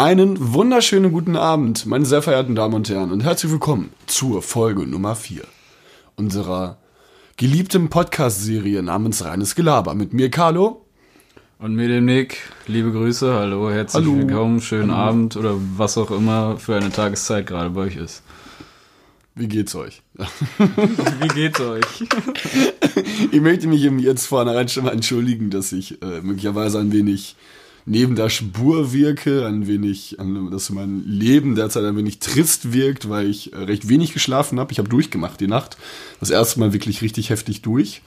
Einen wunderschönen guten Abend, meine sehr verehrten Damen und Herren, und herzlich willkommen zur Folge Nummer 4 unserer geliebten Podcast-Serie namens Reines Gelaber mit mir, Carlo. Und mir, dem Nick. Liebe Grüße, hallo, herzlich Hallo. willkommen, schönen Hallo. Abend oder was auch immer für eine Tageszeit gerade bei euch ist. Wie geht's euch? Wie geht's euch? Ich möchte mich jetzt vornherein schon mal entschuldigen, dass ich äh, möglicherweise ein wenig neben der Spur wirke, ein wenig, dass mein Leben derzeit ein wenig trist wirkt, weil ich äh, recht wenig geschlafen habe. Ich habe durchgemacht die Nacht. Das erste Mal wirklich richtig heftig durch.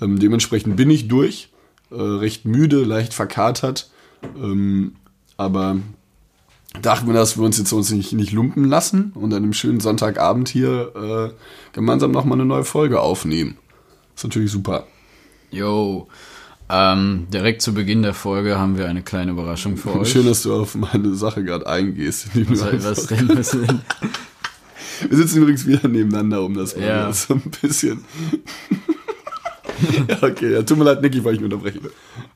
Ähm, dementsprechend bin ich durch, äh, recht müde, leicht verkatert. Ähm, aber dachten wir, dass wir uns jetzt uns nicht, nicht lumpen lassen und an einem schönen Sonntagabend hier äh, gemeinsam nochmal eine neue Folge aufnehmen. ist natürlich super. Yo, ähm, direkt zu Beginn der Folge haben wir eine kleine Überraschung für euch. Schön, dass du auf meine Sache gerade eingehst. was, was denn? Was denn? Wir sitzen übrigens wieder nebeneinander, um das mal Ja. so ein bisschen. ja, okay, ja, tut mir leid, Nicky, weil ich unterbreche.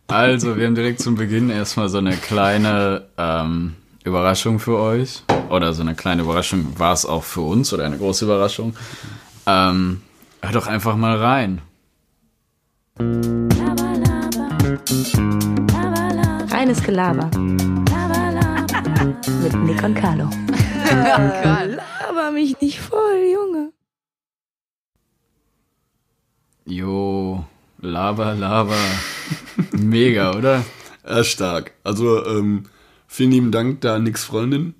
Also, wir haben direkt zum Beginn erstmal so eine kleine ähm, Überraschung für euch. Oder so eine kleine Überraschung war es auch für uns oder eine große Überraschung. Ähm, hör doch einfach mal rein. Reines Gelaber. Mit Nick und Carlo. Laber mich nicht voll, Junge. Jo, Lava, Lava. Mega, oder? Ja, stark. Also, ähm, vielen lieben Dank da an Nix Freundin.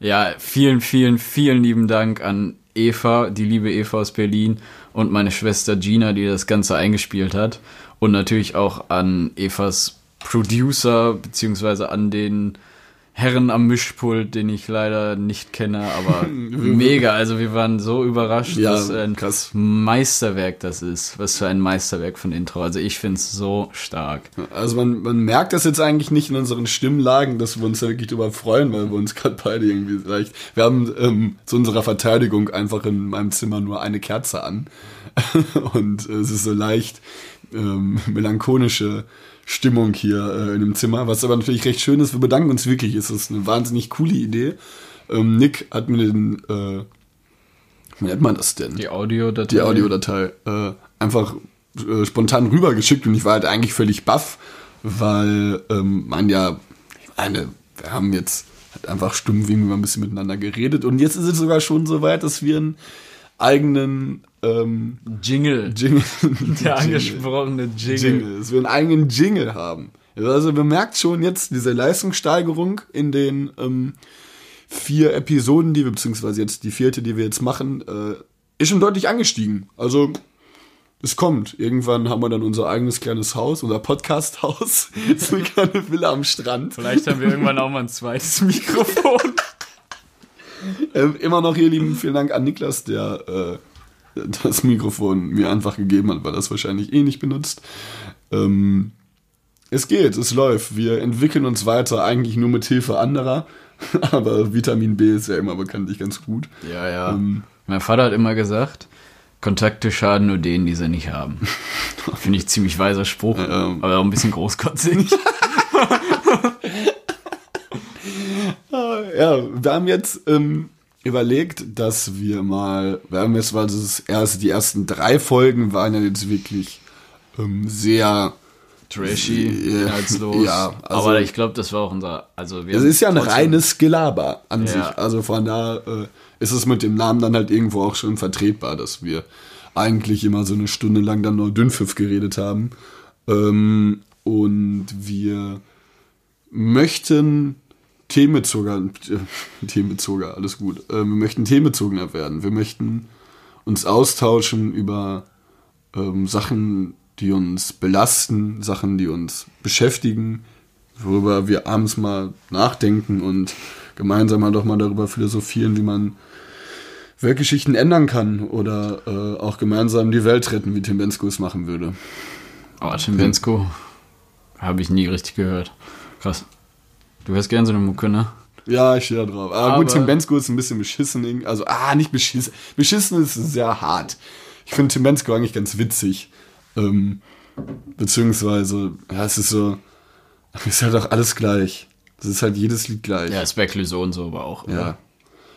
Ja, vielen, vielen, vielen lieben Dank an Eva, die liebe Eva aus Berlin und meine Schwester Gina, die das Ganze eingespielt hat. Und natürlich auch an Evas Producer, beziehungsweise an den Herren am Mischpult, den ich leider nicht kenne, aber mega. Also wir waren so überrascht, Ja, was ein krass. Meisterwerk das ist. Was für ein Meisterwerk von Intro. Also ich finde es so stark. Also man, man merkt das jetzt eigentlich nicht in unseren Stimmlagen, dass wir uns da wirklich drüber freuen, weil wir uns gerade beide irgendwie leicht. Wir haben ähm, zu unserer Verteidigung einfach in meinem Zimmer nur eine Kerze an. Und äh, es ist so leicht ähm, melancholische Stimmung hier äh, in dem Zimmer, was aber natürlich recht schön ist. Wir bedanken uns wirklich. Es ist eine wahnsinnig coole Idee. Ähm, Nick hat mir den, äh, wie nennt man das denn? Die Audiodatei. die Audiodatei äh, einfach äh, spontan rübergeschickt und ich war halt eigentlich völlig baff, weil ähm, man ja, ich meine, wir haben jetzt halt einfach stumm wie ein bisschen miteinander geredet und jetzt ist es sogar schon so weit, dass wir einen eigenen ähm, Jingle. Jingle, Der angesprochene Jingle. Jingle, dass wir einen eigenen Jingle haben. Also man merkt schon jetzt diese Leistungssteigerung in den ähm, vier Episoden, die wir, beziehungsweise jetzt die vierte, die wir jetzt machen, äh, ist schon deutlich angestiegen. Also es kommt. Irgendwann haben wir dann unser eigenes kleines Haus, unser Podcast-Haus, so eine kleine Villa am Strand. Vielleicht haben wir irgendwann auch mal ein zweites Mikrofon. Ähm, immer noch hier lieben vielen Dank an Niklas, der äh, das Mikrofon mir einfach gegeben hat, weil das wahrscheinlich eh nicht benutzt. Ähm, es geht, es läuft. Wir entwickeln uns weiter, eigentlich nur mit Hilfe anderer. Aber Vitamin B ist ja immer bekanntlich ganz gut. Ja, ja. mein Vater hat immer gesagt, Kontakte schaden nur denen, die sie nicht haben. Finde ich ziemlich weiser Spruch, Ja. aber auch ein bisschen großkotzig. Ja, wir haben jetzt ähm, überlegt, dass wir mal, wir haben jetzt, weil das erst die ersten drei Folgen waren ja jetzt wirklich ähm, sehr Trashy, Ja, herzlos. ja, also- aber ich glaube, das war auch unser. Also wir Es ist ja ein reines Gelaber an Ja. sich. Also von da äh, ist es mit dem Namen dann halt irgendwo auch schon vertretbar, dass wir eigentlich immer so eine Stunde lang dann nur Dünnpfiff geredet haben. Ähm, und wir möchten themenbezogener, äh, themenbezogener, alles gut. Äh, wir möchten themenbezogener werden. Wir möchten uns austauschen über ähm, Sachen, die uns belasten, Sachen, die uns beschäftigen, worüber wir abends mal nachdenken und gemeinsam mal doch mal darüber philosophieren, wie man Weltgeschichten ändern kann oder äh, auch gemeinsam die Welt retten, wie Tim Bensko es machen würde. Oh, Tim Bensko. Habe ich nie richtig gehört. Krass. Du hörst gern so eine Mucke, ne? Ja, ich stehe da drauf. Aber, gut, Aber- Tim Bensko ist ein bisschen beschissen. Also, ah, nicht beschissen. Beschissen ist sehr hart. Ich finde Tim Bensko eigentlich ganz witzig. Ähm, beziehungsweise, ja, es ist so, ist halt auch alles gleich. Das ist halt jedes Lied gleich. Ja, ist bei Clouseau und so aber auch. Ja. Oder?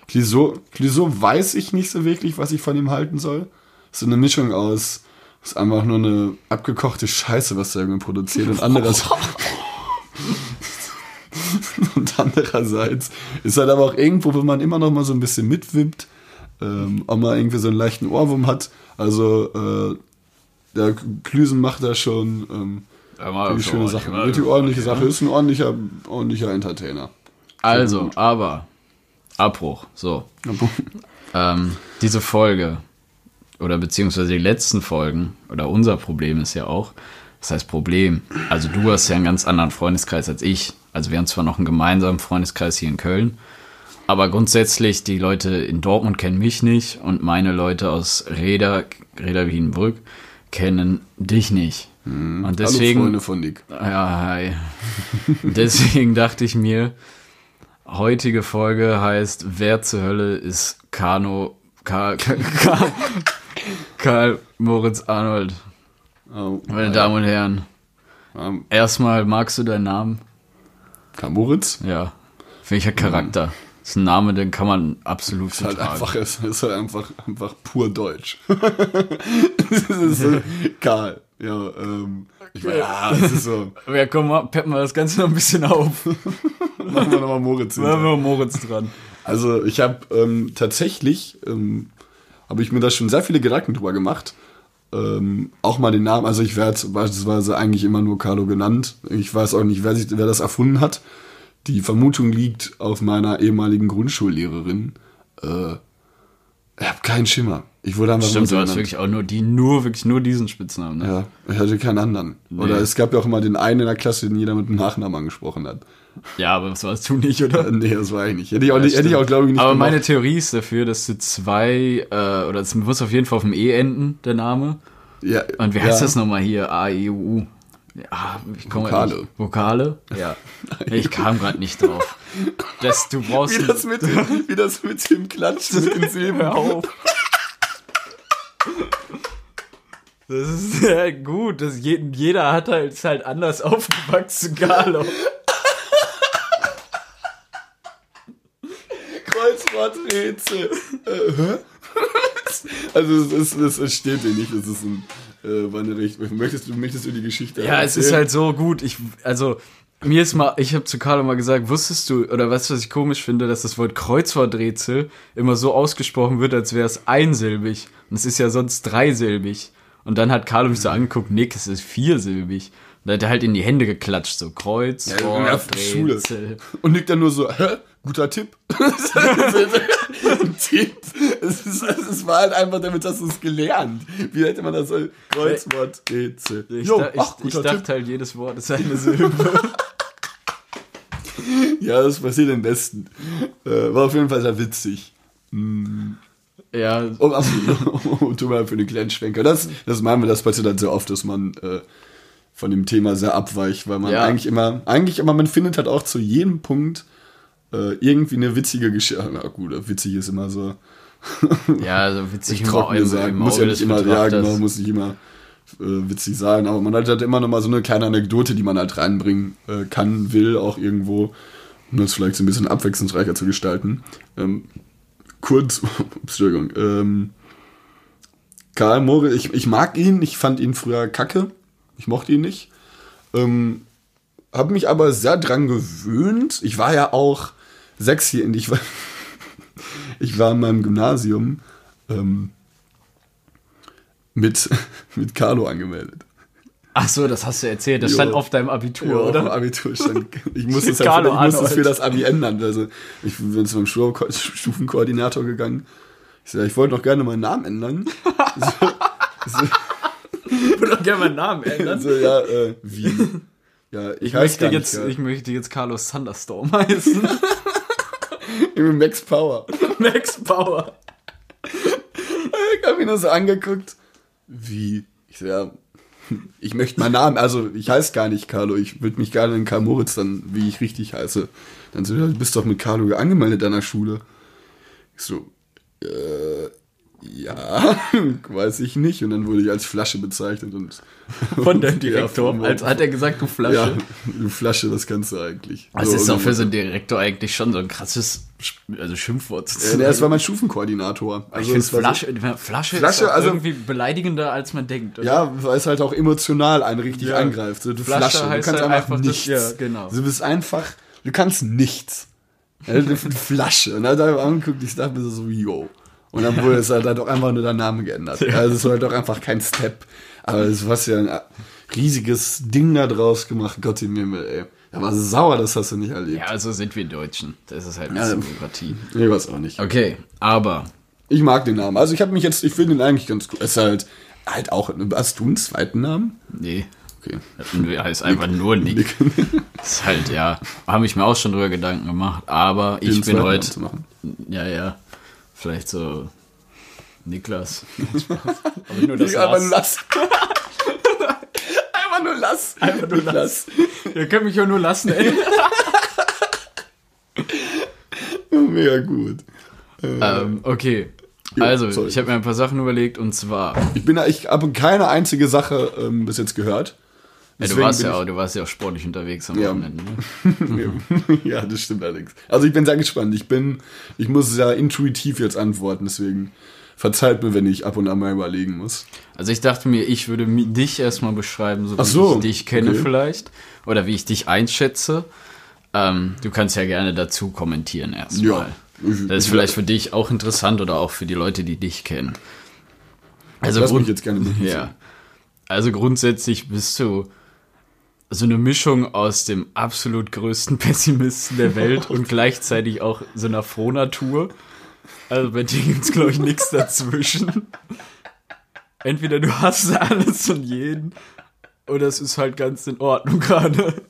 Clouseau, Clouseau weiß ich nicht so wirklich, was ich von ihm halten soll. So eine Mischung aus, ist einfach nur eine abgekochte Scheiße, was er irgendwie produziert und andererseits, und andererseits ist halt aber auch irgendwo, wo man immer noch mal so ein bisschen mitwippt, ähm, auch mal irgendwie so einen leichten Ohrwurm hat. Also, äh, der Klüsen macht da schon ähm, Ja, schöne Sachen. mal Richtig ordentliche ordentlich, Sache. Ist ein ordentlicher, ordentlicher Entertainer. Also, aber, Abbruch, so. Ähm, diese Folge, oder beziehungsweise die letzten Folgen, oder unser Problem ist ja auch, das heißt Problem, also du hast ja einen ganz anderen Freundeskreis als ich. Also wir haben zwar noch einen gemeinsamen Freundeskreis hier in Köln, aber grundsätzlich, die Leute in Dortmund kennen mich nicht und meine Leute aus Reda, Reda Wiedenbrück kennen dich nicht. Und deswegen, Hallo Freunde von Nick. ja, hi. Deswegen dachte ich mir, heutige Folge heißt Wer zur Hölle ist Kano Karl, Karl, Karl Moritz Arnold? Oh, Meine Damen und Herren, Ähm, erstmal magst du deinen Namen? Karl Moritz? Ja. Welcher Charakter? Das ist ein Name, den kann man absolut Ist halt einfach, ist, ist halt einfach, einfach pur deutsch. das ist so, Karl. Ja, ähm, ich meine, ja, es ist so. Ja, komm mal, peppen wir das Ganze noch ein bisschen auf. Machen wir nochmal Moritz Machen wir Moritz dran. Also ich habe ähm, tatsächlich, ähm, habe ich mir da schon sehr viele Gedanken drüber gemacht. Ähm, auch mal den Namen, also ich werde beispielsweise eigentlich immer nur Carlo genannt. Ich weiß auch nicht, wer, sich, wer das erfunden hat. Die Vermutung liegt auf meiner ehemaligen Grundschullehrerin. Äh, ich habe keinen Schimmer. Ich wurde einfach Stimmt, du hast wirklich auch nur die, nur, wirklich nur diesen Spitznamen, ne? Ja, ich hatte keinen anderen. Oder es gab ja auch immer den einen in der Klasse, den jeder mit dem Nachnamen angesprochen hat. Ja, aber das warst du nicht, oder? Nee, das war ich nicht. Hätte ich auch, Ja, nicht, hätte ich auch glaube ich, nicht Aber gemacht. meine Theorie ist dafür, dass du zwei, äh, oder es muss auf jeden Fall auf dem E enden, der Name. ja, Und wie heißt ja. das nochmal hier? A, E, U, U. Ja, ich komme Vokale. Nicht. Vokale? Ja. Ich kam gerade nicht drauf. Das, du brauchst. Wie das mit, dem- wie das mit dem Klatschen mit den Silben. Hör auf. Das ist sehr gut. Das je, jeder hat halt, ist halt anders aufgewachsen, Carlo. Kreuzworträtsel. Äh, also es, ist, es, steht dir nicht, es ist ein, äh, war eine recht, möchtest du, möchtest du die Geschichte Ja, es ist erzählen? halt so gut. Ich, also, mir ist mal, ich habe zu Carlo mal gesagt, wusstest du, oder weißt du, was ich komisch finde, dass das Wort Kreuzworträtsel immer so ausgesprochen wird, als wäre es einsilbig. Und es ist ja sonst dreisilbig. Und dann hat Carlo mich so angeguckt, Nick, es ist viersilbig. Und dann hat er halt in die Hände geklatscht, so Ja, Kreuzworträtsel. Schule. Und liegt dann nur so, hä? Guter Tipp. Tipp. Es, ist, es war halt einfach damit, hast du es gelernt. Wie hätte man das so? Kreuzworträtsel. Ich, Jo, da, ich, ach, ich dachte Tipp. halt, jedes Wort ist eine Silbe. Ja, das passiert am besten. Äh, war auf jeden Fall sehr witzig. ja, Um, ach, um, tu mal für den kleinen Schwenker. Das, das meinen wir, das passiert halt sehr oft, dass man äh, von dem Thema sehr abweicht, weil man Ja. eigentlich immer, eigentlich immer, man findet halt auch zu jedem Punkt äh, irgendwie eine witzige Geschichte. Na gut, witzig ist immer so ja, also witzig im trocken Au- im- gesagt. im Muss ja Auge nicht immer, ja genau, muss nicht immer äh, witzig sein, aber man hat halt immer noch mal so eine kleine Anekdote, die man halt reinbringen äh, kann, will auch irgendwo, um das vielleicht so ein bisschen abwechslungsreicher zu gestalten. Ähm, kurz, Entschuldigung, ähm, Karl Moritz, ich, ich mag ihn, ich fand ihn früher kacke, ich mochte ihn nicht. Ähm, habe mich aber sehr dran gewöhnt. Ich war ja auch sechs hier, ich war, ich war in meinem Gymnasium ähm, mit, mit Carlo angemeldet. Ach so, das hast du erzählt. Das Jo. stand auf deinem Abitur, Ja, oder? Auf dem Abitur stand. Ich musste es, halt, ich musste es für das Abi ändern. Also ich bin zu meinem Stufenkoordinator gegangen. Ich sag, ich wollte noch gerne meinen Namen ändern. Ich würde doch gerne meinen Namen ändern. so, ja, äh, wie? Ja, ich, Ich möchte, jetzt, nicht, ja. ich möchte jetzt Carlos Thunderstorm heißen. Ich bin Max Power. Max Power. Ich habe ihn nur so angeguckt. Wie? Ich so, ja, ich möchte meinen Namen, also ich heiße gar nicht Carlo, ich würde mich gerne in Karl Moritz dann, wie ich richtig heiße. Dann so, ja, du bist doch mit Carlo angemeldet an der Schule. Ich so, äh, ja, weiß ich nicht. Und dann wurde ich als Flasche bezeichnet und Von deinem Ja, Direktor. vom- als hat er gesagt, du Flasche. ja, du Flasche, das kannst du eigentlich. Das So, ist doch für so einen Direktor eigentlich schon so ein krasses also Schimpfwort. Der ist war mein Stufenkoordinator. ich finde war so- Flasche, Flasche, Flasche, also- irgendwie beleidigender, als man denkt. Oder? Ja, weil es halt auch emotional einen richtig Ja. angreift. So, du Flasche Flasche, du kannst halt einfach, einfach das- nichts. ja, genau. Du bist einfach, du kannst nichts. Ja, Eine Flasche. Und dann hat er angeguckt, ich dachte mir so, yo. Und dann wurde es halt, halt auch einfach nur der Name geändert. Also es war halt auch einfach kein Step. Aber es war ja ein riesiges Ding da draus gemacht. Gott im Himmel, ey. Da war sauer, das hast du nicht erlebt. Ja, so sind wir Deutschen. Das ist halt ein Ja, Bürokratie. Ich weiß auch nicht. Okay, aber Ich mag den Namen. Also ich habe mich jetzt, ich finde ihn eigentlich ganz cool. Es ist halt, halt auch, hast du einen zweiten Namen? nee, Okay. er heißt einfach nur Nick. Das ist halt, ja, habe ich mir auch schon drüber Gedanken gemacht, aber ich Den bin zweiten Namen heute, ja, ja, vielleicht so Niklas. aber nur das Einfach nur Lass. lass. Einfach nur lass. Einfach nur lass. Ihr könnt mich ja nur lassen, ey. Mega gut. ähm, okay. Also, sorry. ich habe mir ein paar Sachen überlegt und zwar, Ich bin, ich habe keine einzige Sache ähm, bis jetzt gehört. Ja, du warst ja auch, du warst ja auch sportlich unterwegs am Ja. Wochenende. Ne? ja, das stimmt allerdings. Also ich bin sehr gespannt. Ich bin, ich muss ja intuitiv jetzt antworten, deswegen verzeiht mir, wenn ich ab und an mal überlegen muss. Also ich dachte mir, ich würde dich erstmal beschreiben, so wie so, ich dich kenne okay. vielleicht. Oder wie ich dich einschätze. Ähm, du kannst ja gerne dazu kommentieren erstmal. Ja. Ich- Das ist ich- vielleicht für dich auch interessant oder auch für die Leute, die dich kennen. Also, Lass mich jetzt gerne ja. also grundsätzlich bist du so eine Mischung aus dem absolut größten Pessimisten der Welt und gleichzeitig auch so einer Frohnatur. Also bei dir gibt's glaube ich, nichts dazwischen. Entweder du hast alles und jeden oder es ist halt ganz in Ordnung gerade.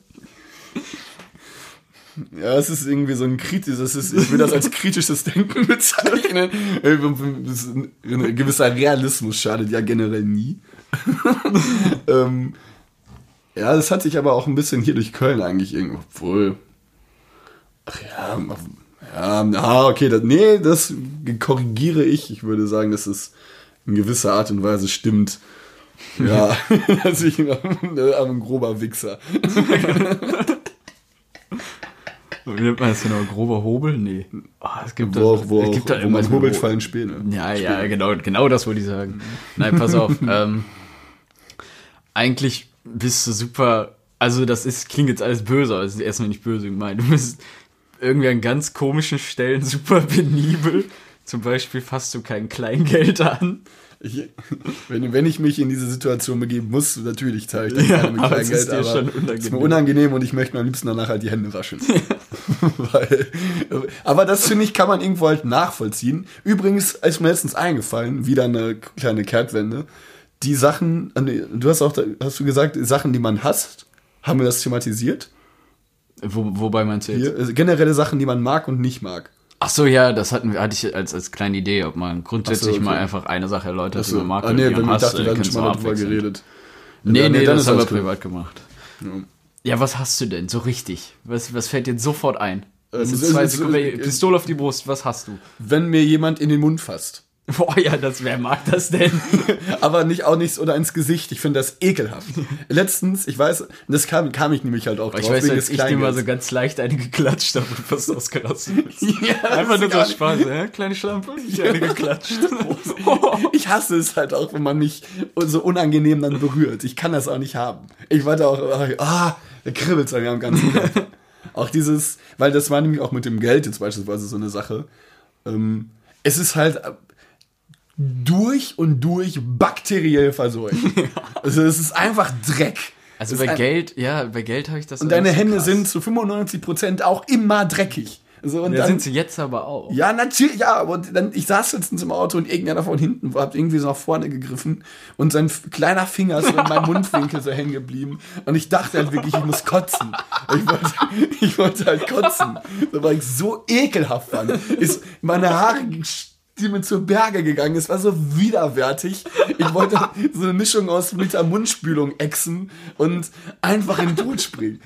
Ja, es ist irgendwie so ein kritisches, es ist, ich will das als kritisches Denken bezeichnen. Ein gewisser Realismus schadet ja generell nie. ähm, ja, das hat sich aber auch ein bisschen hier durch Köln eigentlich irgendwo, obwohl, ach ja, ja, ah, okay, das, nee, das korrigiere ich. Ich würde sagen, dass es in gewisser Art und Weise stimmt. Ja, dass ich ein grober Wichser. Wie nennt man das genau? Grober Hobel? Nee. Oh, es gibt Wo, da, auch, wo, es auch, gibt da wo man hobelt, Ho- fallen Späne. Ja, ja, genau, genau das wollte ich sagen. Nein, pass auf. ähm, eigentlich bist du super. Also, das ist, klingt jetzt alles böse, aber es ist erstmal nicht böse gemeint. Du bist irgendwie an ganz komischen Stellen super penibel. Zum Beispiel fasst du kein Kleingeld an. Ich, wenn, wenn ich mich in diese Situation begeben muss, natürlich zahle ich dann Ja, gerne mit aber es Kleingeld, ist dir aber schon es ist unangenehm. mir unangenehm und ich möchte mir am liebsten danach halt die Hände waschen. Weil, aber das finde ich, kann man irgendwo halt nachvollziehen. Übrigens ist mir letztens eingefallen, wieder eine kleine Kehrtwende. Die Sachen, nee, du hast auch, hast du gesagt, Sachen, die man hasst, haben wir das thematisiert? Wo, wobei meinst du jetzt? Hier, also generelle Sachen, die man mag und nicht mag. Ach so, ja, das hatten wir, hatte ich als, als kleine Idee, ob man grundsätzlich so, okay. mal einfach eine Sache erläutert, die Achso, man mag ah, und nee, die wenn man ich hasst, dachte, äh, wir hatten schon mal darüber geredet. Nee, Ja, nee, dann das ist haben wir privat gemacht. Ja. Ja, was hast du denn so richtig? Was, was fällt dir sofort ein? Ähm, ist- Sekunden, Pistole auf die Brust, was hast du? Wenn mir jemand in den Mund fasst. Boah, ja, das, wer mag das denn? aber nicht auch nichts oder ins Gesicht. Ich finde das ekelhaft. Letztens, ich weiß, das kam, kam ich nämlich halt auch ich drauf, weiß, wegen als des ich dir mal so ganz leicht eine geklatscht habe und fast ausgerastet. Ja, Einfach nur so Spaß, ja? Kleine Schlampe, ich eine geklatscht. Ich hasse es halt auch, wenn man mich so unangenehm dann berührt. Ich kann das auch nicht haben. Ich warte auch, ah, da kribbelt es an mir am ganzen Körper. Auch dieses, weil das war nämlich auch mit dem Geld jetzt beispielsweise so eine Sache. Ähm, es ist halt äh, durch und durch bakteriell verseucht. Also es ist einfach Dreck. Also bei Geld, ja, bei Geld habe ich das Und deine so Hände krass. sind zu 95% auch immer dreckig. So, und Ja, dann, sind sie jetzt aber auch. ja, natürlich, ja, aber dann, ich saß letztens im Auto und irgendeiner von hinten hat irgendwie so nach vorne gegriffen und sein kleiner Finger ist so in meinem Mundwinkel so hängen geblieben und ich dachte halt wirklich, ich muss kotzen. Ich wollte, ich wollte halt kotzen, so, weil ich so ekelhaft fand. Ist meine Haare die mir zur Berge gegangen. Es war so widerwärtig. Ich wollte so eine Mischung aus mit der Mundspülung exen und einfach in den Tod springen.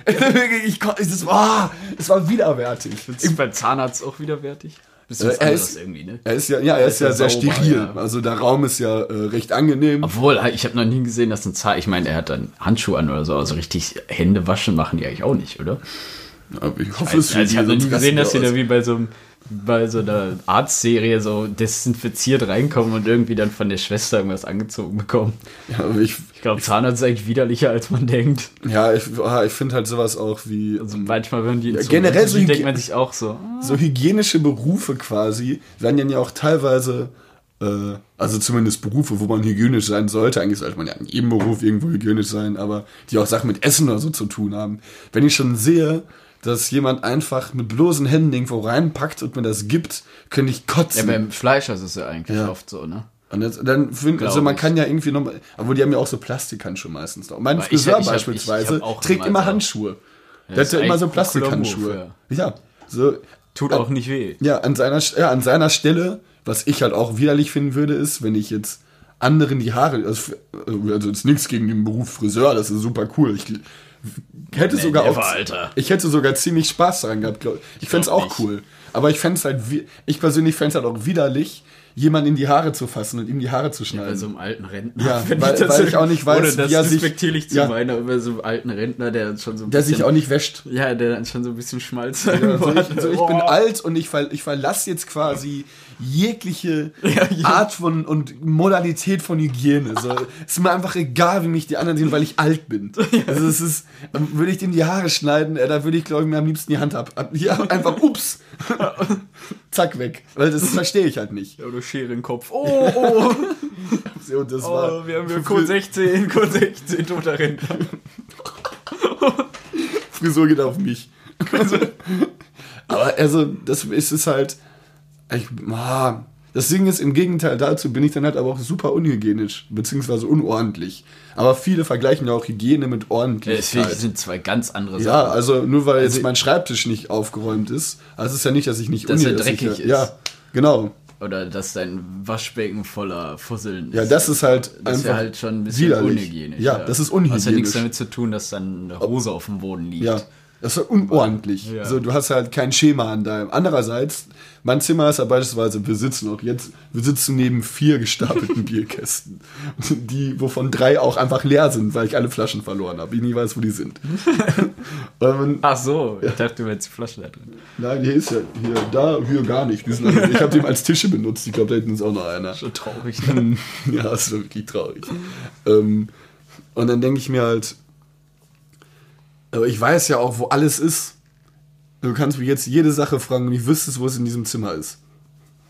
Ich, kon- es war, es war widerwärtig. Ist beim Zahnarzt auch widerwärtig? Äh, er ist, irgendwie, ne? er ist ja, ja, er ist ja, sehr sauber, steril. ja. Also der Raum ist ja äh, recht angenehm. Obwohl, ich habe noch nie gesehen, dass ein Zahn, ich meine, er hat dann Handschuhe an oder so, also richtig Hände waschen machen die eigentlich auch nicht, oder? Aber ich hoffe, Also, ich habe noch nie gesehen, dass sie da wie bei so einem bei so einer Arztserie so desinfiziert reinkommen und irgendwie dann von der Schwester irgendwas angezogen bekommen. Ja, aber ich, Ich glaube, Zahnarzt ist eigentlich widerlicher, als man denkt. ja, ich, ah, ich finde halt sowas auch wie Also manchmal, wenn die Ja, generell so denkt man sich auch so, ah, so hygienische Berufe quasi werden ja auch teilweise, äh, also zumindest Berufe, wo man hygienisch sein sollte. Eigentlich sollte man ja in jedem Beruf irgendwo hygienisch sein, aber die auch Sachen mit Essen oder so zu tun haben. Wenn ich schon sehe, dass jemand einfach mit bloßen Händen irgendwo reinpackt und mir das gibt, könnte ich ja, kotzen. beim Fleischer ist es ja eigentlich Ja. oft so, ne? und jetzt, dann find, also man ich. kann ja irgendwie nochmal, aber die haben ja auch so Plastikhandschuhe meistens noch. Mein Aber Friseur ich beispielsweise ich auch trägt immer. Handschuhe. Der das hat ja immer so Plastikhandschuhe. Move, ja, so. Tut auch nicht weh. Ja, an seiner, ja, an seiner Stelle, was ich halt auch widerlich finden würde, ist, wenn ich jetzt anderen die Haare, also, also jetzt nichts gegen den Beruf Friseur, das ist super cool. Ich hätte Nee, sogar never, auch, Alter. ich hätte sogar ziemlich Spaß daran gehabt, glaub ich. Ich fände es auch nicht. cool. Aber ich fände es halt, ich persönlich fände es halt auch widerlich, jemanden in die Haare zu fassen und ihm die Haare zu Bei schneiden. so einem alten Rentner. Ja, Find weil- weil ich auch nicht weiß, ohne das wie er sich- respektierlich zu ja. meinen, aber bei so einem alten Rentner, der schon so ein der bisschen, sich auch nicht wäscht. ja, der dann schon so ein bisschen Schmalz Ja, so ich, so ich bin alt und ich, ver, ich verlasse jetzt quasi jegliche Ja, ja. Art von und Modalität von Hygiene. So, es ist mir einfach egal, wie mich die anderen sehen, weil ich alt bin. Also es ist, ähm, würde ich dem die Haare schneiden, äh, da würde ich glaube ich mir am liebsten die Hand ab, ab hier einfach ups, zack weg, weil das verstehe ich halt nicht. Oder Schere im Kopf. Oh, oh, So, Und das oh war wir haben hier Code 16, Code 16, toter Rentner. Frisur geht auf mich. Aber also, das ist es halt. Ich, ah, das Ding ist, im Gegenteil dazu bin ich dann halt aber auch super unhygienisch, beziehungsweise unordentlich. Aber viele vergleichen ja auch Hygiene mit Das Ordentlichkeit. ich, sind zwei ganz andere Ja, Sachen. also nur weil jetzt Also- mein Schreibtisch nicht aufgeräumt ist, also es ist ja nicht, dass ich nicht Dass er unhy- dreckig ich, ist. Ja, genau. Oder dass dein Waschbecken voller Fusseln ist. Ja, das ist halt Das einfach halt schon ein bisschen widerlich. unhygienisch. Ja, das ist Das hat ja nichts unhygienisch. damit zu tun, dass dann eine Hose auf dem Boden liegt. Ja, das ist unordentlich. Ja. So, du hast halt kein Schema an deinem. Andererseits, mein Zimmer ist ja beispielsweise, wir sitzen auch jetzt, wir sitzen neben vier gestapelten Bierkästen, die, wovon drei auch einfach leer sind, weil ich alle Flaschen verloren habe. Ich nie weiß, wo die sind. Man, Ach so, ich dachte, du hättest die Flasche da drin. nein, hier ist ja, hier, da, hier gar nicht. Ich habe die als Tische benutzt. Ich glaube, da hinten ist auch noch einer. Schon traurig. Ne? ja, das war wirklich traurig. ähm, und dann denke ich mir halt, aber ich weiß ja auch, wo alles ist. Du kannst mich jetzt jede Sache fragen und ich wüsste, wo es in diesem Zimmer ist.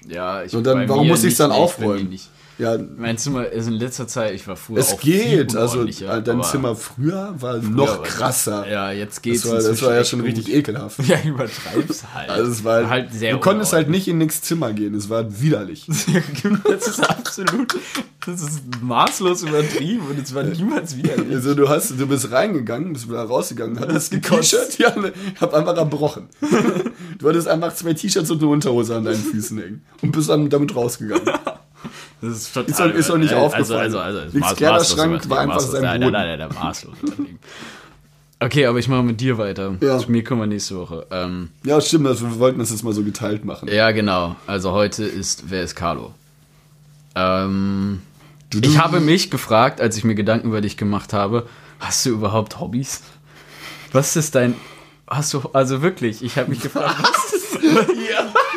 Ja, ich Und dann, warum muss ich es dann aufräumen? nicht. Ja, Mein Zimmer ist in letzter Zeit, ich war früher es geht. Also unordentlicher, dein Zimmer früher war früher noch war- krasser. Ja, jetzt geht's. das war, das war ja schon gut. richtig ekelhaft. Ja, übertreib's halt. Also es war halt sehr du konntest halt nicht in nichts Zimmer gehen. Es war widerlich. Das ist absolut, das ist maßlos übertrieben und es war niemals widerlich. Also du hast, du bist reingegangen, bist wieder rausgegangen, hattest. T-Shirt, ja, ne, ich hab einfach erbrochen. du hattest einfach zwei T-Shirts und eine Unterhose an deinen Füßen hängen und bist dann damit rausgegangen. Das ist total Ist doch- ist doch nicht also, aufgefallen. Also, also, also Nichts maß, Kleiderschrank maßlos war einfach maßlos, sein nein, Boden. Nein, nein, nein, maßlos. Okay, aber ich mache mit dir weiter. Ja. Zu mir kommen wir nächste Woche. Ähm, Ja, stimmt, also wir wollten das jetzt mal so geteilt machen. ja, genau. Also heute ist, wer ist Carlo? Ähm, ich habe mich gefragt, als ich mir Gedanken über dich gemacht habe, hast du überhaupt Hobbys? Was ist dein, hast du, also wirklich, ich habe mich gefragt, was ist,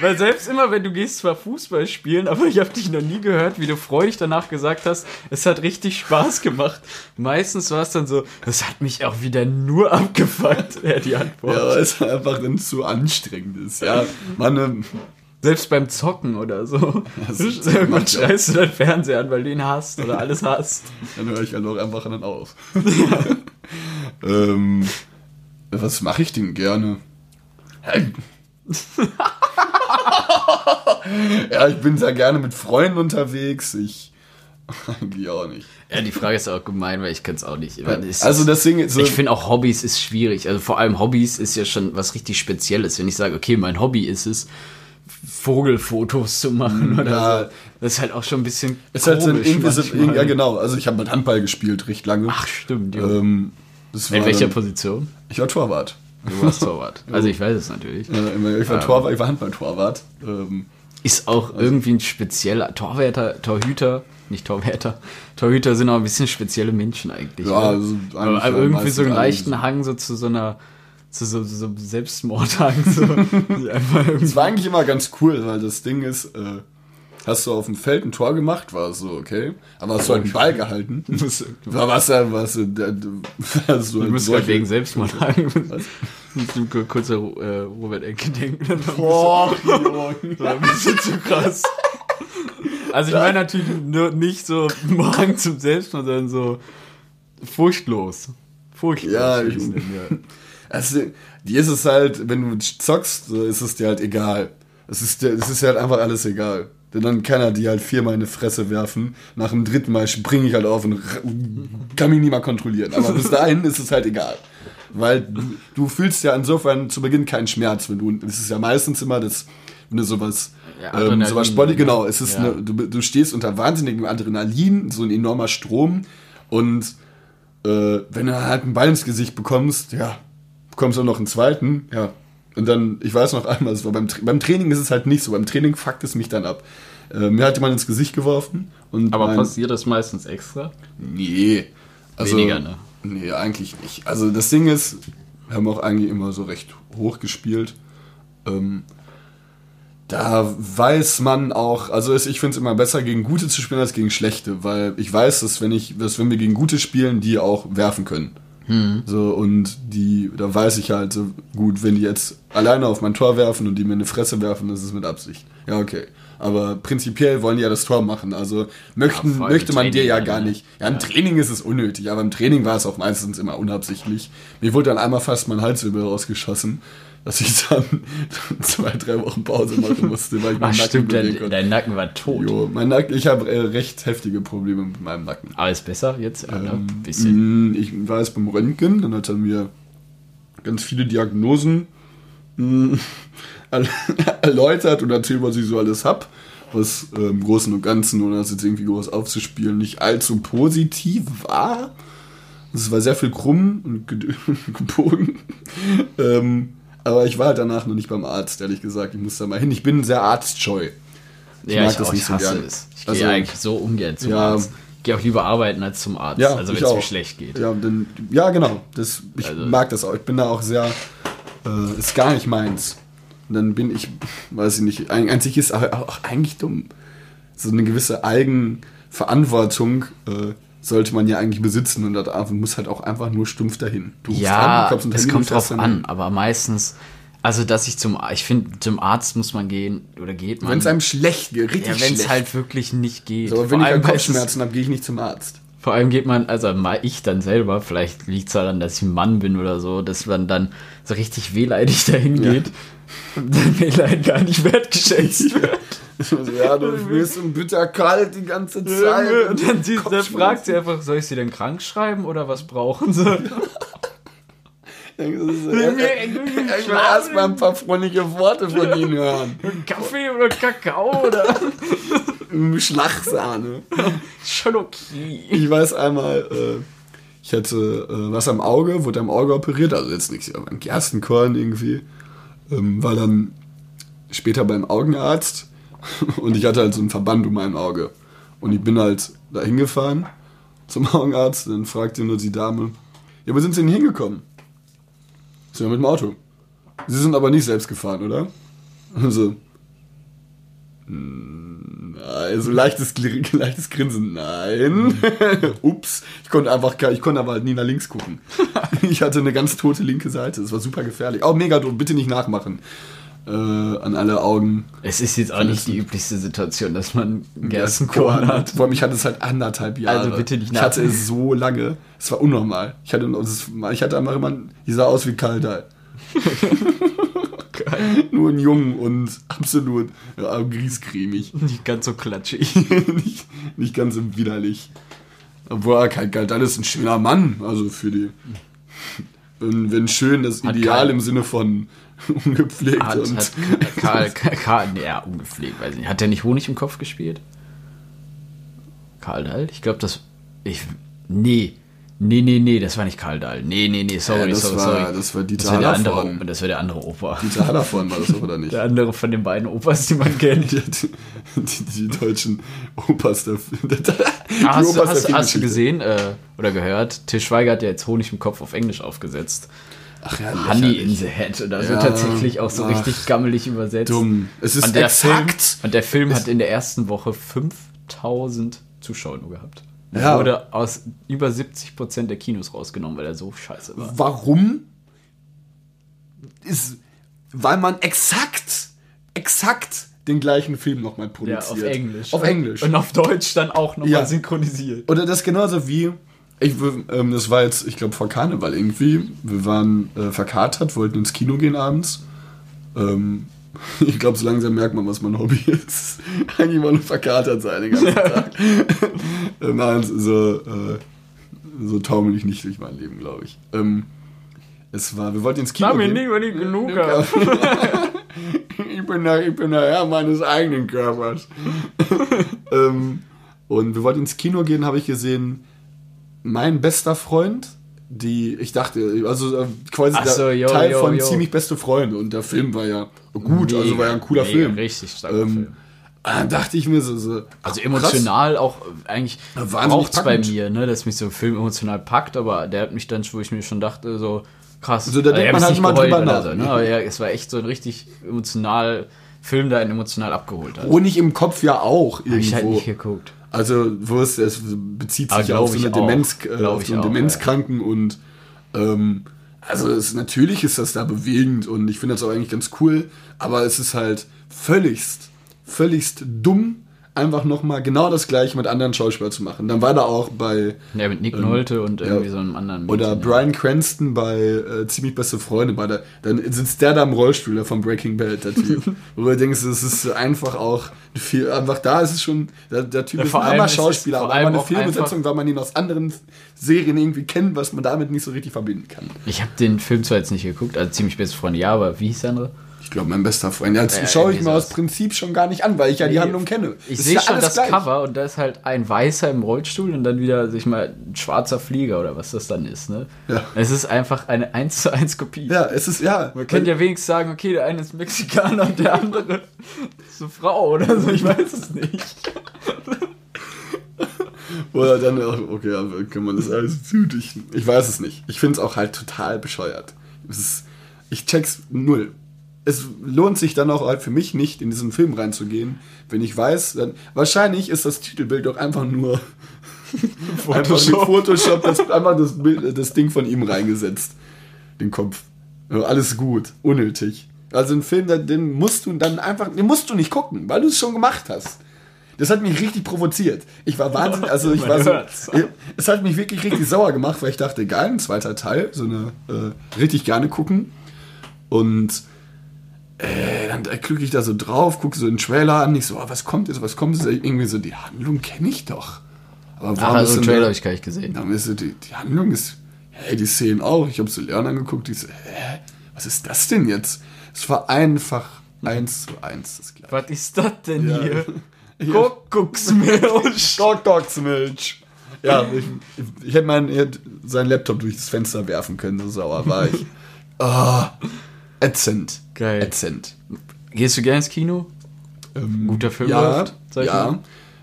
Weil selbst immer, wenn du gehst zwar Fußball spielen, aber ich habe dich noch nie gehört, wie du freudig danach gesagt hast, es hat richtig Spaß gemacht. Meistens war es dann so, das hat mich auch wieder nur abgefuckt, wäre die Antwort. Ja, weil es einfach dann zu anstrengend ist. Ja, man, ähm, Selbst beim Zocken oder so. Das- Irgendwann ja- schreist du deinen Fernseher an, weil du ihn hast oder alles hast. dann höre ich halt auch einfach dann auf. ähm, was mache ich denn gerne? ja, ich bin sehr gerne mit Freunden unterwegs. Ich eigentlich auch nicht. Ja, die Frage ist auch gemein, weil ich kann es auch nicht. Es Also ist- deswegen, so, ich finde auch Hobbys ist schwierig. Also vor allem Hobbys ist ja schon was richtig Spezielles. Wenn ich sage, okay, mein Hobby ist es, Vogelfotos zu machen oder Ja. so. Das ist halt auch schon ein bisschen ist halt so ein- manchmal. ja genau. Also ich habe mit Handball gespielt recht lange. Ach, stimmt, ja. ähm, In welcher dann- Position? Ich war Torwart. Du warst Torwart. Also ich weiß es natürlich. Ja, ich war Ähm. Torwart, ich war Handball-Torwart. Ähm, Ist auch irgendwie ein spezieller Torwärter, Torhüter, nicht Torwärter. Torhüter sind auch ein bisschen spezielle Menschen eigentlich. Ja, also eigentlich aber irgendwie so einen leichten. Hang so zu so einer zu so, so Selbstmordhang. So, Es war eigentlich immer ganz cool, weil das Ding ist, äh, hast du auf dem Feld ein Tor gemacht, war es so, okay. Aber hast du halt einen Ball gehalten. War was ja, was du, der- du, hast du halt solche- wegen Selbstmord sagen. Musst du kur- kurz an äh, Robert Enke denken. Boah, Junge. War ein bisschen zu krass. Also ich meine natürlich nur nicht so Morgen zum Selbstmord, sondern so furchtlos. Furchtlos. Ja, ich- ja. Also, dir ist es halt, wenn du zockst, ist es dir halt egal. Es ist, dir- es ist halt einfach alles egal. Denn dann kann er die halt viermal in die Fresse werfen. Nach dem dritten Mal springe ich halt auf und kann mich nie mal kontrollieren. Aber bis dahin ist es halt egal. Weil du, du fühlst ja insofern zu Beginn keinen Schmerz, wenn du, es ist ja meistens immer das, wenn du sowas, Ja, ähm, sowas Sport, ne? genau, es ist Ja. eine, du, du stehst unter wahnsinnigem Adrenalin, so ein enormer Strom und äh, wenn du halt einen Ball ins Gesicht bekommst, ja, bekommst du noch einen zweiten, ja. Und dann, ich weiß noch einmal, es war beim, Tra- beim Training ist es halt nicht so, beim Training fuckt es mich dann ab. Äh, mir hat jemand ins Gesicht geworfen und Aber mein, passiert das meistens extra? Nee. Also, Weniger, ne? Nee, eigentlich nicht. Also das Ding ist, wir haben auch eigentlich immer so recht hoch gespielt. Ähm, da weiß man auch, also ich finde es immer besser, gegen Gute zu spielen als gegen Schlechte, weil ich weiß, dass wenn ich, dass wenn wir gegen Gute spielen, die auch werfen können. So, und die, da weiß ich halt so, gut, wenn die jetzt alleine auf mein Tor werfen und die mir eine Fresse werfen, das ist mit Absicht. Ja, okay. Aber prinzipiell wollen die ja das Tor machen. Also möchten, Ja, möchte man im dir ja Training gar nicht. Ja, im Training ist es unnötig, aber im Training war es auch meistens immer unabsichtlich. Mir wurde dann einmal fast mein Halswirbel rausgeschossen, dass ich dann zwei, drei Wochen Pause machen musste, weil ich Ach meinen Nacken stimmt, bewegen dein, konnte. dein Nacken war tot. Jo, mein Nacken, ich habe äh, recht heftige Probleme mit meinem Nacken. Alles besser jetzt? Ja, ne? Bisschen. Mm, Ich war jetzt beim Röntgen, dann hat er mir ganz viele Diagnosen mm, erl- erläutert und erzählt, was ich so alles hab. Was äh, im Großen und Ganzen, ohne das jetzt irgendwie groß aufzuspielen, nicht allzu positiv war. Es war sehr viel krumm und gebogen. ähm, aber ich war halt danach noch nicht beim Arzt, ehrlich gesagt. Ich muss da mal hin. Ich bin sehr arztscheu. Ich ja, mag ich, das auch, nicht ich so hasse gern. es. Ich Also- gehe eigentlich so ungern zum Ja. Arzt. Ich gehe auch lieber arbeiten als zum Arzt. Ja, also wenn es mir schlecht geht. Ja, dann, ja genau. Das, ich Also- mag das auch. Ich bin da auch sehr. Äh, ist gar nicht meins. Und dann bin ich, weiß ich nicht, ein- einzig ist auch, auch eigentlich dumm. So eine gewisse Eigenverantwortung äh, sollte man ja eigentlich besitzen und das muss halt auch einfach nur stumpf dahin. Du rufst an, Ja, du es kommt drauf an, aber meistens, also dass ich zum, ich finde, zum Arzt muss man gehen oder geht man. Wenn es einem schlecht geht, richtig ja, wenn es halt wirklich nicht geht. so, aber Vor wenn ich allem dann meistens- Kopfschmerzen habe, gehe ich nicht zum Arzt. Vor allem geht man, also mal ich dann selber, vielleicht liegt es daran, dass ich ein Mann bin oder so, dass man dann so richtig wehleidig dahin Ja. geht und dann Wehleid gar nicht wertgeschätzt wird. Ja, du wirst bitter kalt die ganze Zeit. Und dann, sie, dann fragt sie einfach, soll ich sie denn krank schreiben oder was brauchen sie? Ich will erstmal ein paar freundliche Worte von Ihnen hören. Kaffee oder Kakao oder Schlagsahne. schon okay. Ich weiß einmal, äh, ich hatte äh, was am Auge, wurde am Auge operiert, also jetzt nichts, aber ein Gerstenkorn irgendwie. Ähm, war dann später beim Augenarzt und ich hatte halt so einen Verband um mein Auge. Und ich bin halt da hingefahren zum Augenarzt, dann fragte nur die Dame, ja, wo sind Sie denn hingekommen? Sind wir mit dem Auto. Sie sind aber nicht selbst gefahren, oder? Also, also leichtes, leichtes Grinsen. Nein. Ups. Ich konnte einfach, gar- ich konnte aber halt nie nach links gucken. Ich hatte eine ganz tote linke Seite. Das war super gefährlich. Auch mega doof. Bitte nicht nachmachen. Äh, an alle Augen. Es ist jetzt auch nicht die üblichste Situation, dass man Gerstenkorn hat. Vor allem, ich hatte es halt anderthalb Jahre. Also bitte nicht Ich hatte es so lange. Es war unnormal. Ich hatte, ich hatte einfach immer, ich sah aus wie Kaldal. Nur ein Jungen und absolut ja, griescremig. Nicht ganz so klatschig. nicht, nicht ganz so widerlich. Obwohl, Kaldal ist ein schöner Mann. Also für die. Wenn, wenn schön das Ideal im Sinne von ungepflegt Hat, und. hat Karl, Karl, Karl, nee, ja, ungepflegt, weiß ich nicht. Hat der nicht Honig im Kopf gespielt? Karl Dahl? Ich glaube, das. Ich. Nee. Nee, nee, nee, das war nicht Karl Dahl. Nee, nee, nee, sorry, Ja, das sorry, war- sorry. das war Dieter das war der andere, Das war der andere Opa. Dieter Hallervorden war das oder nicht? Der andere von den beiden Opas, die man kennt. Die, die, die, deutschen Opas der, der, der Ah, hast, du, Opas der hast, hast du gesehen äh, oder gehört? Til Schweiger hat ja jetzt Honig im Kopf auf Englisch aufgesetzt. Ach ja, Honey in the Head. Und das Ja, wird tatsächlich auch so ach, richtig gammelig übersetzt. Dumm. Es ist und der exakt. Film, und der Film hat in der ersten Woche 5000 Zuschauer nur gehabt. Er Ja. wurde aus über 70% der Kinos rausgenommen, weil er so scheiße war. Warum? Ist, weil man exakt, exakt den gleichen Film nochmal Ja, produziert. auf Englisch. Auf Englisch. Und auf Deutsch dann auch nochmal Ja. synchronisiert. Oder das genauso wie, ich, ähm, das war jetzt, ich glaube, vor Karneval irgendwie. Wir waren äh, verkatert, wollten ins Kino gehen abends. Ähm, ich glaube, so langsam merkt man, was mein Hobby ist. Eigentlich mal nur verkatert sein den ganzen Tag. äh, nein, so, äh, so taumel ich nicht durch mein Leben, glaube ich. Ähm, es war, wir wollten ins Kino Sag mir gehen. nicht, wenn ich genug habe. ich, bin der, ich bin der Herr meines eigenen Körpers. ähm, und wir wollten ins Kino gehen, habe ich gesehen, mein bester Freund, die, ich dachte, also äh, quasi so, yo, Teil yo, von yo. ziemlich beste Freunde. Und der Film war ja gut, also war ja ein cooler Mega, Film. Richtig starker Ähm, Film. Dann dachte ich mir so, so Also emotional auch äh, eigentlich braucht es bei mir, ne, dass mich so ein Film emotional packt, aber der hat mich dann, wo ich mir schon dachte, so krass. So, da denkt man halt mal drüber nach. So, ne? Aber ja, es war echt so ein richtig emotional Film, der einen emotional abgeholt hat. Honig im Kopf ja auch Hab ich halt irgendwo. nicht geguckt. Also, wo es, es bezieht sich auf so ich eine. Demenz, äh, auf ich so einen auch, Demenzkranken und ähm, also es, natürlich ist das da bewegend und ich finde das auch eigentlich ganz cool, aber es ist halt völligst, völligst dumm, einfach nochmal genau das gleiche mit anderen Schauspielern zu machen. Dann war da auch bei Ja, mit Nick Nolte und irgendwie Ähm, ja. so einem anderen. oder Mädchen, Brian Cranston bei äh, Ziemlich Beste Freunde, bei der, dann sitzt der da im Rollstuhl der von Breaking Bad, der Typ. Wo du denkst, es ist einfach auch viel, einfach da ist es schon, der, der Typ Ja, ist vor ein allem armer Schauspieler, aber eine auch Filmbesetzung, weil man ihn aus anderen Serien irgendwie kennt, was man damit nicht so richtig verbinden kann. Ich habe den Film zwar jetzt nicht geguckt, also ziemlich beste Freunde, ja, aber wie hieß der andere? Ich glaube, mein bester Freund. Ja, das Ja, schaue ich mir aus. Prinzip schon gar nicht an, weil ich ja die Handlung kenne. Ich sehe ja schon das gleich. Cover und da ist halt ein Weißer im Rollstuhl und dann wieder, sich mal, ein schwarzer Flieger oder was das dann ist, ne? Ja. Es ist einfach eine 1 zu 1 Kopie. Ja, es ist, ja. Man könnte ja wenigstens sagen, okay, der eine ist Mexikaner und der andere ist eine Frau oder so, ich weiß es nicht. Oder dann auch, okay, aber kann man das alles zudichten? Ich weiß es nicht. Ich finde es auch halt total bescheuert. Es ist, ich check's null. Es lohnt sich dann auch halt für mich nicht, in diesen Film reinzugehen, wenn ich weiß, dann wahrscheinlich ist das Titelbild doch einfach nur einfach mit Photoshop das, einfach das, Bild, das Ding von ihm reingesetzt. Den Kopf. Ja, alles gut, unnötig. Also ein Film, den- musst du dann einfach, den musst du nicht gucken, weil du es schon gemacht hast. Das hat mich richtig provoziert. Ich war wahnsinnig, also ich war so, es hat mich wirklich richtig sauer gemacht, weil ich dachte, geil, ein zweiter Teil, so eine, äh, richtig gerne gucken. Und äh, dann klicke ich da so drauf, gucke so den Trailer an, ich so, oh, was kommt jetzt, was kommt jetzt? Irgendwie so, die Handlung kenne ich doch. Aber Ach, warum also ist den Trailer habe ich gar nicht gesehen. dann ist so, die, die Handlung ist, hey, die Szenen auch. Ich habe so Leon angeguckt, die so, hä, was ist das denn jetzt? Es war einfach eins zu eins das gleiche. Was ist das denn Ja. hier? Kuckucksmilch. Dog-Dogs-Milch. Ja, ich, ich hätte meinen, ich hätte seinen Laptop durch das Fenster werfen können, so sauer war ich. Ah, ätzend. Geil. Ätzend. Gehst du gerne ins Kino? Guter Film ja, läuft, sag ich ja. mal.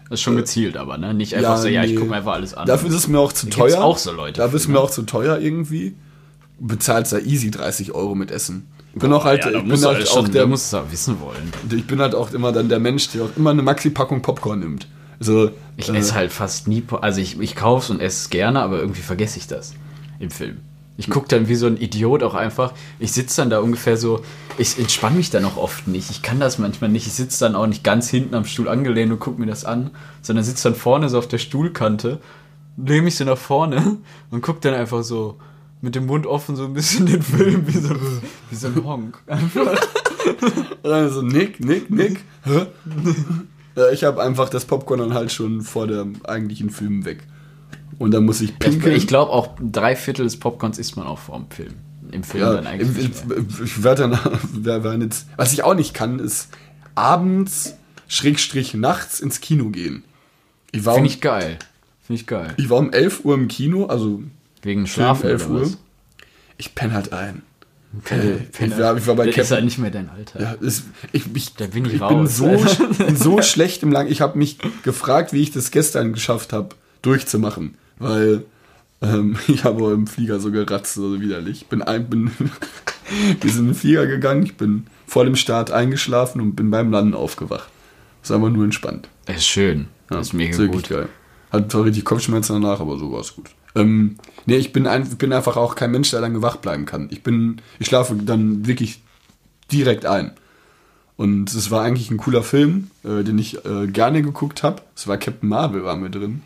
Das ist schon gezielt, aber ne? Nicht einfach Ja, so, ja, ich nee. gucke mir einfach alles an. Dafür ist es mir auch zu Da teuer. auch so Leute Dafür ist mir ne? auch zu teuer irgendwie. Bezahlst da easy 30 Euro mit Essen. Ich bin auch halt, ja, ich bin halt auch schon, der, musst du auch wissen wollen. ich bin halt auch immer dann der Mensch, der auch immer eine Maxi-Packung Popcorn nimmt. Also, Ich äh, esse halt fast nie, also ich, ich kauf's und esse es gerne, aber irgendwie vergesse ich das im Film. Ich gucke dann wie so ein Idiot auch einfach. Ich sitze dann da ungefähr so, ich entspanne mich dann auch oft nicht. Ich kann das manchmal nicht. Ich sitze dann auch nicht ganz hinten am Stuhl angelehnt und gucke mir das an, sondern sitze dann vorne so auf der Stuhlkante, lehne mich so nach vorne und gucke dann einfach so mit dem Mund offen so ein bisschen den Film wie so, wie so ein Honk. Einfach. Dann so, Nick, Nick, Nick. Ich habe einfach das Popcorn dann halt schon vor dem eigentlichen Film weg. Und dann muss ich pinkeln. Ich glaube auch drei Viertel des Popcorns isst man auch vorm Film. Im Film ja, dann eigentlich. mehr. ich, werde dann, wir werden jetzt, was ich auch nicht kann, ist abends, Schrägstrich nachts ins Kino gehen. Ich war, um, Finde ich geil. Finde ich geil. ich war um 11 Uhr im Kino, also Wegen Schlafen 11 oder Uhr. was? Ich penne halt ein. Penner. ich war- ich war bei das ist halt nicht mehr dein Alter. Ja, es, ich, ich, Da bin ich ich bin raus. so, bin so schlecht im Lang. Ich habe mich gefragt, wie ich das gestern geschafft habe, durchzumachen. Weil ähm, ich habe im Flieger so geratzt, so widerlich. Bin ein, bin, wir sind in den Flieger gegangen, ich bin vor dem Start eingeschlafen und bin beim Landen aufgewacht. Das ist einfach nur entspannt. Das ist schön. Ja, Das ist mega ist gut. geil. Hat zwar richtig Kopfschmerzen danach, aber so war es gut. Ähm, nee, ich bin, ein, bin einfach auch kein Mensch, der lange wach bleiben kann. Ich bin, ich schlafe dann wirklich direkt ein. Und es war eigentlich ein cooler Film, äh, den ich äh, gerne geguckt habe. Es war Captain Marvel, war mit drin.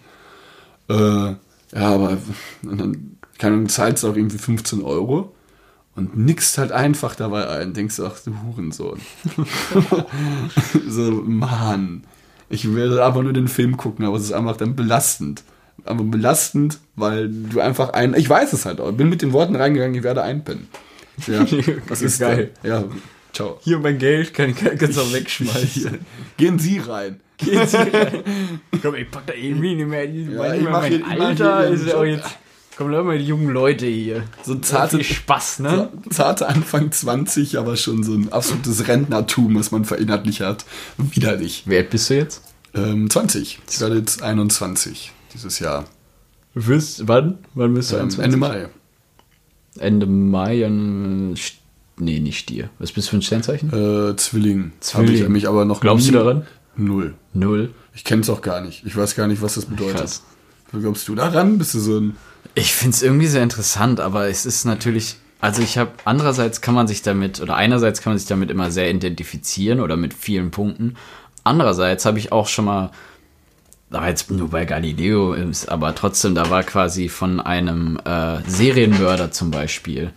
Äh, ja, aber dann, Ahnung, zahlst du auch irgendwie 15 Euro und nickst halt einfach dabei ein. Denkst du, ach du Hurensohn. so, Mann. Ich will einfach nur den Film gucken, aber es ist einfach dann belastend. Aber belastend, weil du einfach ein. Ich weiß es halt auch. Bin mit den Worten reingegangen, ich werde einpennen. Ja, das ist Geil. geil. Ja, ciao. Hier mein Geld, kann ich ganz auch wegschmeißen. Gehen Sie rein. Komm, ich pack da irgendwie nicht mehr. Ich Ja, ich mach mein hier- ich mach Alter hier ist ja auch jetzt. Komm, lass mal die jungen Leute hier. So zarte, Viel Spaß, ne? zarte Anfang 20, aber schon so ein absolutes Rentnertum, was man verinnerlicht hat. Widerlich. Wie alt bist du jetzt? Ähm, 20. Ich werde jetzt 21 dieses Jahr. Wirst, wann? Wann bist du Ähm, 21? Ende Mai. Ende Mai an. Nee, nicht Stier. Was bist du für ein Sternzeichen? Äh, Zwilling. Zwilling. Habe ich mich aber noch Glaubst nie- du daran? Null. Null. Ich kenne es auch gar nicht. Ich weiß gar nicht, was das bedeutet. Krass. Glaubst du daran? Bist du so ein. Ich finde es irgendwie sehr interessant, aber es ist natürlich, also ich habe, andererseits kann man sich damit, oder einerseits kann man sich damit immer sehr identifizieren oder mit vielen Punkten. Andererseits habe ich auch schon mal, da war jetzt nur bei Galileo, aber trotzdem, da war quasi von einem äh, Serienmörder zum Beispiel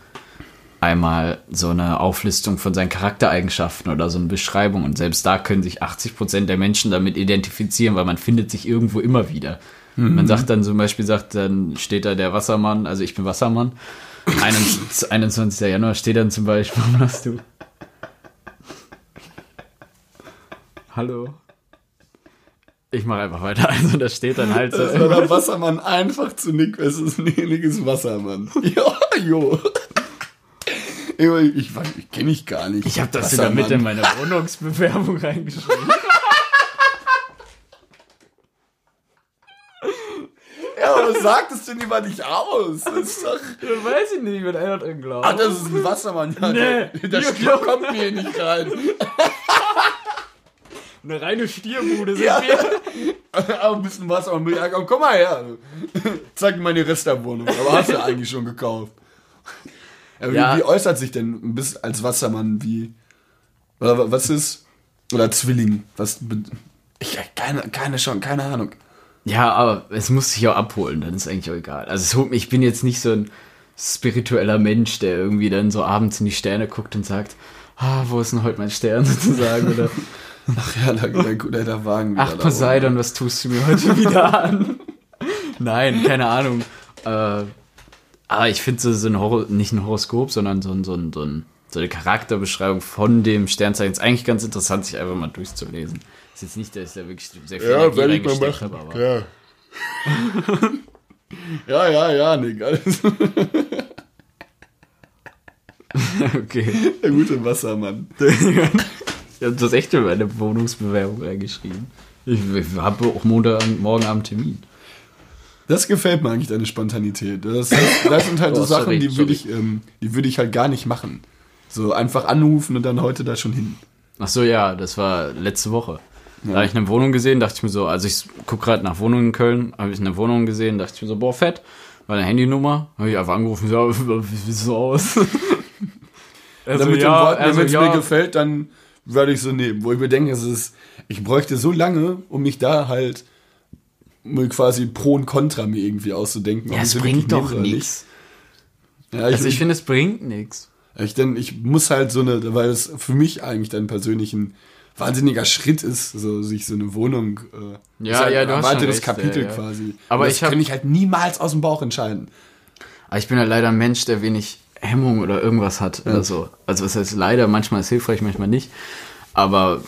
einmal so eine Auflistung von seinen Charaktereigenschaften oder so eine Beschreibung. Und selbst da können sich 80% der Menschen damit identifizieren, weil man findet sich irgendwo immer wieder. Man sagt dann zum Beispiel, sagt, dann steht da der Wassermann, also ich bin Wassermann. 21. 21. Januar steht dann zum Beispiel, warum hast du? Hallo? Ich mache einfach weiter. Also da steht dann halt so. Das war der Wassermann einfach zu Nick. Es ist ein ähnliches Wassermann. Ja, jo. Ich, ich kenne ich gar nicht. Ich habe das sogar mit in meine Wohnungsbewerbung reingeschrieben. Ja, aber sagtest du lieber nicht aus. Das ist doch. Das weiß ich nicht, wenn einer drin glaubt. Ah, das ist ein Wassermann. Ja, Nee, der, Stier kommt mir hier nicht rein. Eine reine Stierbude sind Ja. wir. Aber ein bisschen Wassermann. Komm, komm mal her. Zeig mir mal die Resterwohnung. Aber hast du eigentlich schon gekauft. Wie, Ja. wie äußert sich denn ein bisschen als Wassermann wie. Oder was ist. Oder Zwilling? Was. Ich keine, keine schon, keine Ahnung. Ja, aber es muss sich auch abholen, dann ist eigentlich auch egal. Also es holt mich, ich bin jetzt nicht so ein spiritueller Mensch, der irgendwie dann so abends in die Sterne guckt und sagt, ah, wo ist denn heute mein Stern sozusagen? Oder Ach ja, da, da, da, da Wagen wieder ach Poseidon, was tust du mir heute wieder an? Nein, keine Ahnung. Äh, aber ich finde so, so ein Horo nicht ein Horoskop, sondern so, ein, so, ein, so, ein, so eine Charakterbeschreibung von dem Sternzeichen ist eigentlich ganz interessant, sich einfach mal durchzulesen. Ist jetzt nicht, dass ich da wirklich sehr viel Ja, Energie reingesteckt habe, aber Ja. ja, ja, ja, Nick. Alles. okay. Der gute Wassermann. Ich habe das echt in meine Wohnungsbewerbung reingeschrieben. Ich, ich habe auch Montag, morgen Abend Termin. Das gefällt mir eigentlich, deine Spontanität. Das, das sind halt so Oh, Sachen, sorry, die würde ich, ähm, die würde ich halt gar nicht machen. So einfach anrufen und dann heute da schon hin. Ach so, ja, das war letzte Woche. Da habe ich eine Wohnung gesehen, dachte ich mir so, also ich gucke gerade nach Wohnungen in Köln, habe ich eine Wohnung gesehen, dachte ich mir so, boah, fett. War eine Handynummer, habe ich einfach angerufen, so, wie sieht so aus? Also so, mit ja, den Worten, er so, wenn es ja. mir gefällt, dann werde ich so nehmen. Wo ich mir denke, es ist, ich bräuchte so lange, um mich da halt mal quasi Pro und Contra mir irgendwie auszudenken. Ja, ich es bringt doch nichts. Ja, ich, Also ich finde, es bringt nichts. ich, denn, ich muss halt so eine, weil es für mich eigentlich dann persönlich ein wahnsinniger Schritt ist, so sich so eine Wohnung. Äh, Ja, halt ja, du ein hast schon weiteres recht, Kapitel ja, ja. quasi. Aber das ich kann ich halt niemals aus dem Bauch entscheiden. Aber ich bin halt leider ein Mensch, der wenig Hemmung oder irgendwas hat oder so. Also was heißt leider, manchmal ist es hilfreich, manchmal nicht. Aber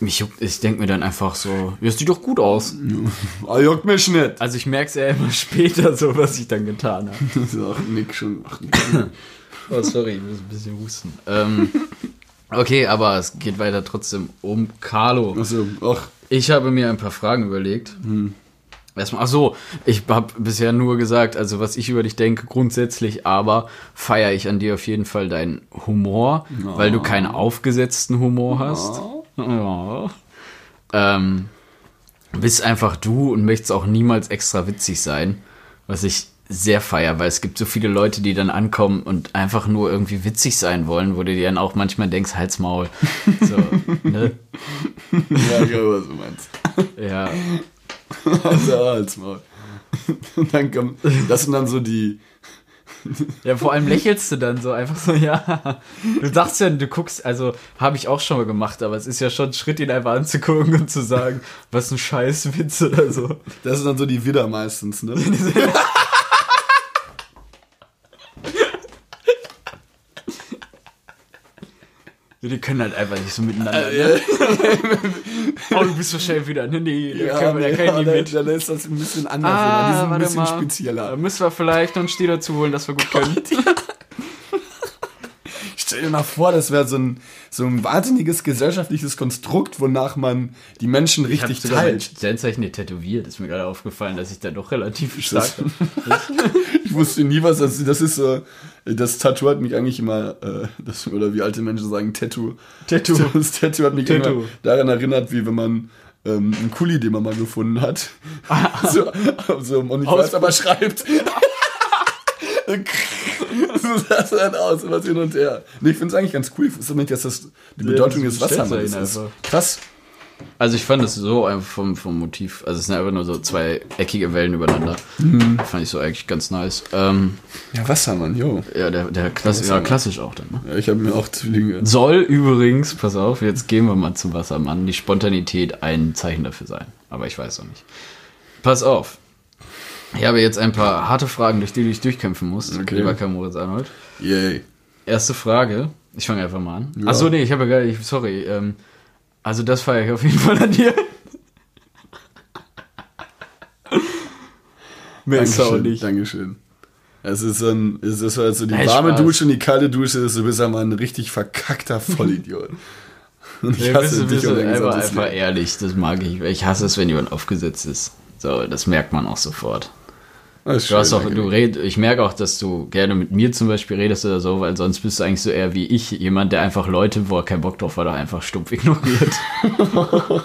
mich ich denke mir dann einfach so, ja, sieht doch gut aus. Ah, juckt mich nicht. Also ich merke es ja immer später so, was ich dann getan habe. Das ist auch Nick schon. Ach, Nick. Oh, sorry, ich muss ein bisschen husten. Ähm, okay, aber es geht weiter trotzdem um Carlo. Also, ach, Ich habe mir ein paar Fragen überlegt. Erstmal, ach so, ich habe bisher nur gesagt, also was ich über dich denke, grundsätzlich, aber feiere ich an dir auf jeden Fall deinen Humor, weil du keinen aufgesetzten Humor hast. Ja. Ähm, bist einfach du und möchtest auch niemals extra witzig sein, was ich sehr feier, weil es gibt so viele Leute, die dann ankommen und einfach nur irgendwie witzig sein wollen, wo du dir dann auch manchmal denkst, Halt's Maul. So, ne? ja, ich glaube, was du meinst. Ja, Also, als mal. Und dann kommt, das sind dann so die, Ja, vor allem lächelst du dann so einfach so, ja. Du dachtest ja, du guckst, also habe ich auch schon mal gemacht, aber es ist ja schon ein Schritt, ihn einfach anzugucken und zu sagen, was ein Scheißwitz oder so. das sind dann so die Widder meistens, ne? Die können halt einfach nicht so miteinander. Ne? oh, du bist schnell wieder. Nee, nee, da Ja, können wir, da kann ich nicht mit. dann ist das ein bisschen anders. Ah, die sind ein bisschen mal. spezieller. Da müssen wir vielleicht noch einen Stier dazu holen, dass wir gut können. Stell dir mal vor, das wäre so ein, so ein wahnsinniges gesellschaftliches Konstrukt, wonach man die Menschen Ich richtig mein teilt. Sternzeichen nicht tätowiert. Ist mir gerade aufgefallen, dass ich da doch relativ stark Das- Ich wusste nie, was das ist. Das ist so, das Tattoo hat mich eigentlich immer, äh, das, oder wie alte Menschen sagen, Tattoo. Tattoo. Das Tattoo hat mich Tattoo. immer daran erinnert, wie wenn man ähm, einen Kuli, den man mal gefunden hat, so, so, und ich weiß, aber schreibt. so sah es dann aus, was hin und her. Nee, ich finde es eigentlich ganz cool. Dass das die Bedeutung das des Wassermanns ist. Krass. Also ich fand es so einfach vom, vom Motiv, also es sind einfach nur so zwei eckige Wellen übereinander. Fand ich so eigentlich ganz nice. Ähm, Ja, Wassermann, jo. ja, der, der Klasse, ja, klassisch auch dann. Ne? Ja, ich habe mir auch Zwillinge. Soll übrigens, pass auf, jetzt gehen wir mal zum Wassermann, die Spontanität ein Zeichen dafür sein. Aber ich weiß auch nicht. Pass auf. Ich habe jetzt ein paar harte Fragen, durch die du dich durchkämpfen musst, Okay. lieber Karl Moritz Arnold. Yay. Erste Frage. Ich fange einfach mal an. Ja. Achso, nee, ich habe ja gar nicht, sorry. Ähm, also das feiere ich auf jeden Fall an dir. Mehr ist auch nicht. Dankeschön. Es ist so ein, es ist halt so die Nein, warme Spaß. Dusche und die kalte Dusche, ist, du bist einfach ein richtig verkackter Vollidiot. Und ich hasse dich und einfach, einfach ehrlich, das mag ich. Ich hasse es, wenn jemand aufgesetzt ist. So, das merkt man auch sofort. Ist Du hast auch, danke du red, ich merke auch, dass du gerne mit mir zum Beispiel redest oder so, weil sonst bist du eigentlich so eher wie ich, jemand, der einfach Leute, wo er keinen Bock drauf hat, einfach stumpf ignoriert.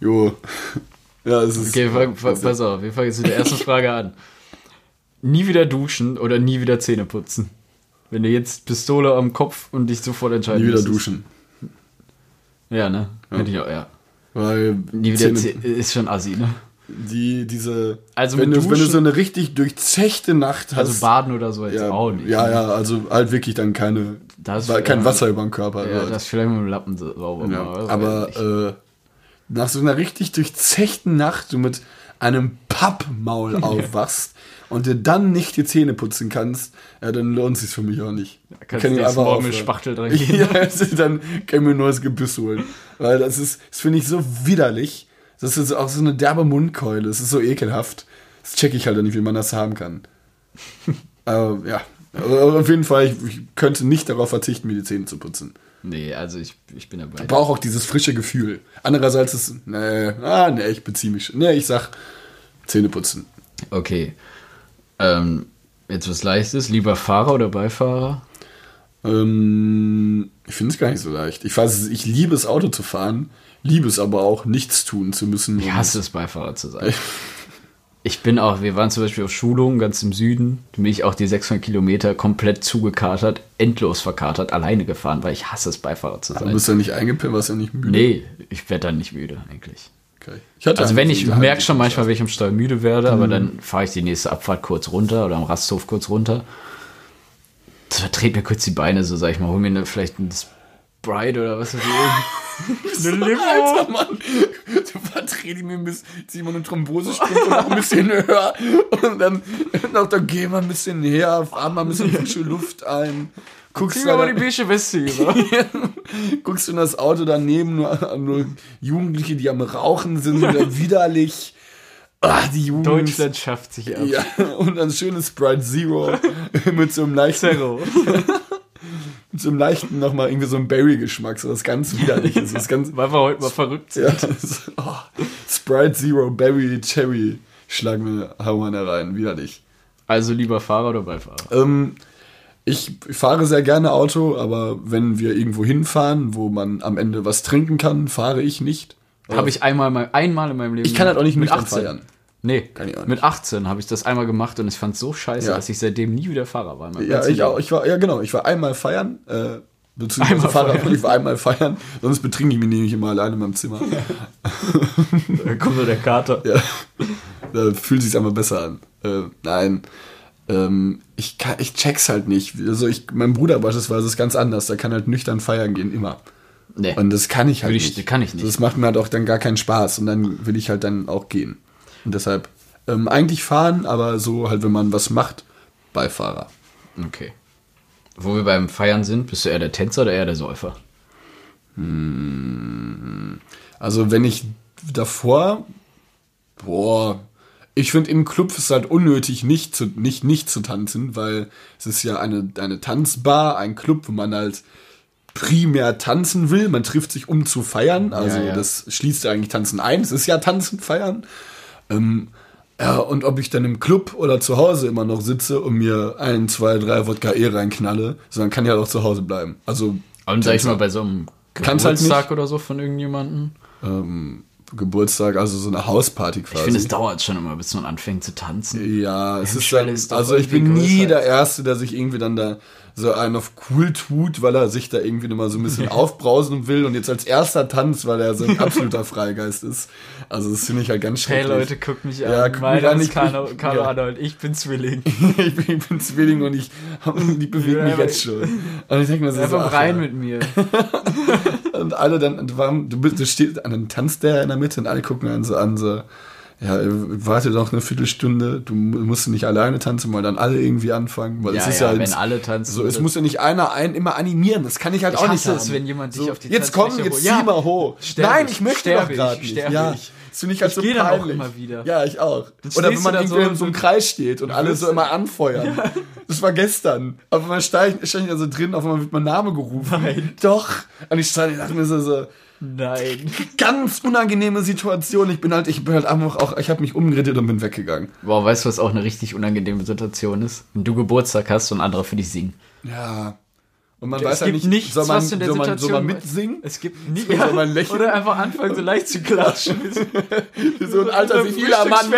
Jo. Ja, es ist. Okay, fang, fang, pass auf, wir fangen jetzt mit der ersten Frage an. Nie wieder duschen oder nie wieder Zähne putzen? Wenn du jetzt Pistole am Kopf und dich sofort entscheiden Nie wieder müsstest. duschen. Ja, ne? Hätte ich auch, ja. Weil wieder Zähne- ist schon assi, ne? die, diese. Also wenn, du, wenn du so eine richtig durchzechte Nacht hast. Also baden oder so jetzt ja, auch nicht. Ja, ne? ja, also halt wirklich dann keine. Das- weil kein. Wasser über den Körper. Ja, wird. das vielleicht mit dem Lappen sauber Ja, machen, aber äh, nach so einer richtig durchzechten Nacht, du mit einem Pappmaul aufwachst und dir dann nicht die Zähne putzen kannst, ja, dann lohnt sich für mich auch nicht. kannst Kann du einfach Morgen mit. Spachtel dran gehen. Ja, also dann kann ich mir nur das Gebiss holen. Weil das ist, das finde ich so widerlich. Das ist auch so eine derbe Mundkeule. Das ist so ekelhaft. Das checke ich halt nicht, wie man das haben kann. Aber ja, aber auf jeden Fall, ich, ich könnte nicht darauf verzichten, mir die Zähne zu putzen. Nee, also ich, ich bin dabei. Ich brauche auch dieses frische Gefühl. Andererseits ist, nee, ah, nee, ich beziehe mich. Nee, ich sag Zähne putzen. Okay. Ähm, jetzt was Leichtes. Lieber Fahrer oder Beifahrer? Ähm, ich finde es gar nicht so leicht. Ich, weiß, ich liebe es, Auto zu fahren, liebe es aber auch, nichts tun zu müssen. Ich hasse es, Beifahrer zu sein. Ich bin auch, wir waren zum Beispiel auf Schulungen ganz im Süden. Da bin ich auch die 600 Kilometer komplett zugekatert, endlos verkatert, alleine gefahren, weil ich hasse es, Beifahrer zu Du sein. bist ja nicht eingepennt, warst ja nicht müde. Nee, ich werde dann nicht müde eigentlich. Okay. Also wenn ich merke schon manchmal, wenn ich am Steuer müde werde, Mhm. aber dann fahre ich die nächste Abfahrt kurz runter oder am Rasthof kurz runter. Das vertret mir kurz die Beine, so sag ich mal, hol mir eine, vielleicht ein Sprite oder was weiß ich. eine Limo. Alter Mann, du verdrehst mir ein bisschen, zieh mal eine Thrombosespritze noch ein bisschen höher und dann noch, dann geh mal ein bisschen her, fahr mal ein bisschen frische Luft ein guckst Zieh du, mir mal die beige Weste über. guckst du in das Auto daneben, nur, nur Jugendliche, die am Rauchen sind, oder widerlich. Ah, die Jugend. Deutschland schafft sich ab. Ja, und ein schönes Sprite Zero mit so einem leichten, Zero. So einem leichten nochmal irgendwie so einem Berry-Geschmack, so was ganz widerliches. Das ganz, Weil wir heute mal verrückt sind. ja, das, oh, Sprite Zero Berry Cherry schlagen wir, da rein, widerlich. Also lieber Fahrer oder Beifahrer? Ähm, ich fahre sehr gerne Auto, aber wenn wir irgendwo hinfahren, wo man am Ende was trinken kann, fahre ich nicht. Habe ich einmal, mal, einmal in meinem Leben Ich kann halt auch nicht mit nüchtern 18. feiern. Nee, Kann ich auch nicht. mit 18 habe ich das einmal gemacht und ich fand es so scheiße, Ja. dass ich seitdem nie wieder Fahrer war. Ja, ich auch. Ich war, ja, genau. Ich war einmal feiern. Äh, beziehungsweise Einmal Fahrer, feiern. ich war einmal feiern. Sonst betrinke ich mich nämlich immer alleine in meinem Zimmer. Da kommt nur der Kater. ja. Da fühlt sich einfach besser an. Äh, nein. Ähm, ich, kann, ich check's halt nicht. Also ich, mein Bruder beispielsweise ist ganz anders. Der kann halt nüchtern feiern gehen, immer. Nee. Und das kann ich halt ich- nicht. kann ich nicht. Das macht mir halt auch dann gar keinen Spaß. Und dann will ich halt dann auch gehen. Und deshalb ähm, eigentlich fahren, aber so halt, wenn man was macht, Beifahrer. Okay. Wo wir beim Feiern sind, bist du eher der Tänzer oder eher der Säufer? Also wenn ich davor, boah, ich finde im Club ist es halt unnötig, nicht zu, nicht, nicht zu tanzen, weil es ist ja eine, eine Tanzbar, ein Club, wo man halt primär tanzen will. Man trifft sich, um zu feiern. Also Ja, ja. das schließt ja eigentlich Tanzen ein. Es ist ja Tanzen, Feiern. Ähm, ja, und ob ich dann im Club oder zu Hause immer noch sitze und mir ein, zwei, drei Wodka E reinknalle, sondern kann ja auch zu Hause bleiben. Also Und sag ich mal, bei so einem halt Geburtstag nicht. oder so von irgendjemandem. ähm, Geburtstag, also so eine Hausparty quasi. Ich finde, es dauert schon immer, bis man anfängt zu tanzen. Ja, es ist dann, ist also ich bin nie der Erste, der sich irgendwie dann da so einen auf cool tut, weil er sich da irgendwie nochmal so ein bisschen aufbrausen will und jetzt als erster tanzt, weil er so ein absoluter Freigeist ist. Also das finde ich halt ganz Hey schrecklich. Leute, guckt mich Ja, an. guck mein mich an, Name ist ich- Carlo, Carlo ja. Arnold, ich bin Zwilling. ich, bin, ich bin Zwilling und ich, die bewegen Ja, mich jetzt schon. Und ich denke mir so, so Einfach ach, rein ja. mit mir. Und alle dann, und warum, du, bist, du stehst, dann tanzt der in der Mitte und alle gucken einen so an, so, ja, warte doch eine Viertelstunde, du musst nicht alleine tanzen, weil dann alle irgendwie anfangen, weil Ja, es ist ja, ja, wenn jetzt- alle tanzen. So, es muss ja nicht einer einen immer animieren. Das kann ich halt Ich auch nicht haben. es, wenn jemand dich so, auf die Jetzt komm, jetzt zieh Ja, mal hoch. Nein, ich, möchte sterb doch gerade nicht. Ja, ich. das finde ich halt Ich so geh dann auch immer wieder. Ja, ich auch. Oder wenn man irgendwie so in so einem Kreis steht und alle so immer anfeuern. Das war gestern. Aber man steigt, stand ja so drin, auf einmal wird mein Name gerufen. Nein. Doch. Und ich stand, ich dachte mir so, so Nein. ganz unangenehme Situation. Ich bin halt, ich bin halt einfach auch, ich habe mich umgedreht und bin weggegangen. Boah, weißt du, was auch eine richtig unangenehme Situation ist? Wenn du Geburtstag hast und andere für dich singen. Ja. Und man Es weiß ja gibt nicht, nichts, soll man, was du in der soll man, soll Situation- man mitsingen? Es gibt nie, Soll man lächeln? Oder einfach anfangen, so leicht zu klatschen. so ein alter seniler Mann.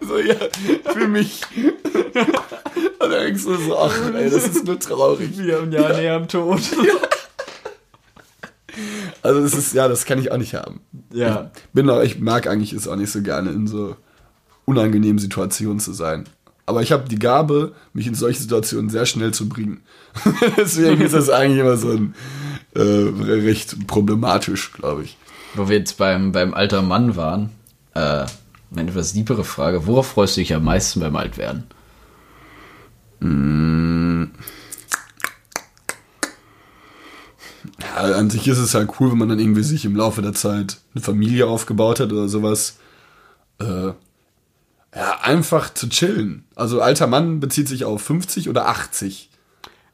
So, ja, für mich. Und dann denkst du so, ach, ey, das ist nur traurig. Wir haben ja näher am Tod. Also, das ist, ja, das kann ich auch nicht haben. Ja. Bin auch, ich mag eigentlich es auch nicht so gerne, in so unangenehmen Situationen zu sein. Aber ich habe die Gabe, mich in solche Situationen sehr schnell zu bringen. Deswegen ist das eigentlich immer so ein, äh, recht problematisch, glaube ich. Wo wir jetzt beim, beim alter Mann waren, äh, eine etwas diepere Frage. Worauf freust du dich am meisten beim Altwerden? Ja, an sich ist es halt cool, wenn man dann irgendwie sich im Laufe der Zeit eine Familie aufgebaut hat oder sowas. Äh, ja, einfach zu chillen. Also alter Mann bezieht sich auf 50 oder 80.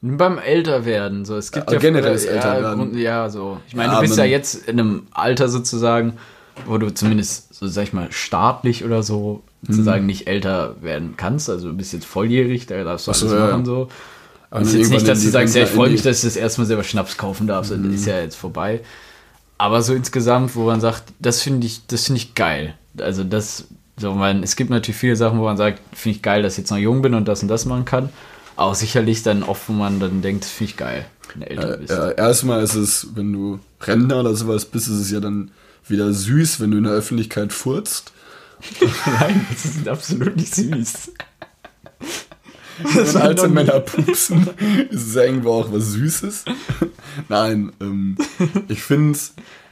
Beim Älterwerden, so es gibt Ja, ja, generelles ja, Älterwerden. Ja, so. Ich meine, Ja, du bist ja jetzt in einem Alter sozusagen, wo du zumindest, so sag ich mal, staatlich oder so Mhm. sozusagen nicht älter werden kannst. Also du bist jetzt volljährig, da darfst du Ach so, alles machen so. Aber ist jetzt nicht, dass du sagst, ja, ich freue mich, dass ich das erstmal selber Schnaps kaufen darf. Das ist ja jetzt vorbei. Aber so insgesamt, wo man sagt, das finde ich, das finde ich geil. Also das, so man, es gibt natürlich viele Sachen, wo man sagt, finde ich geil, dass ich jetzt noch jung bin und das und das machen kann. Auch sicherlich dann oft, wo man dann denkt, das finde ich geil, wenn du älter bist. Ja, erstmal ist es, wenn du Rentner oder sowas bist, ist es ja dann wieder süß, wenn du in der Öffentlichkeit furzt. Nein, das ist absolut nicht süß. Wenn alte Männer pupsen, ist es ja irgendwo auch was Süßes. Nein, ähm, ich finde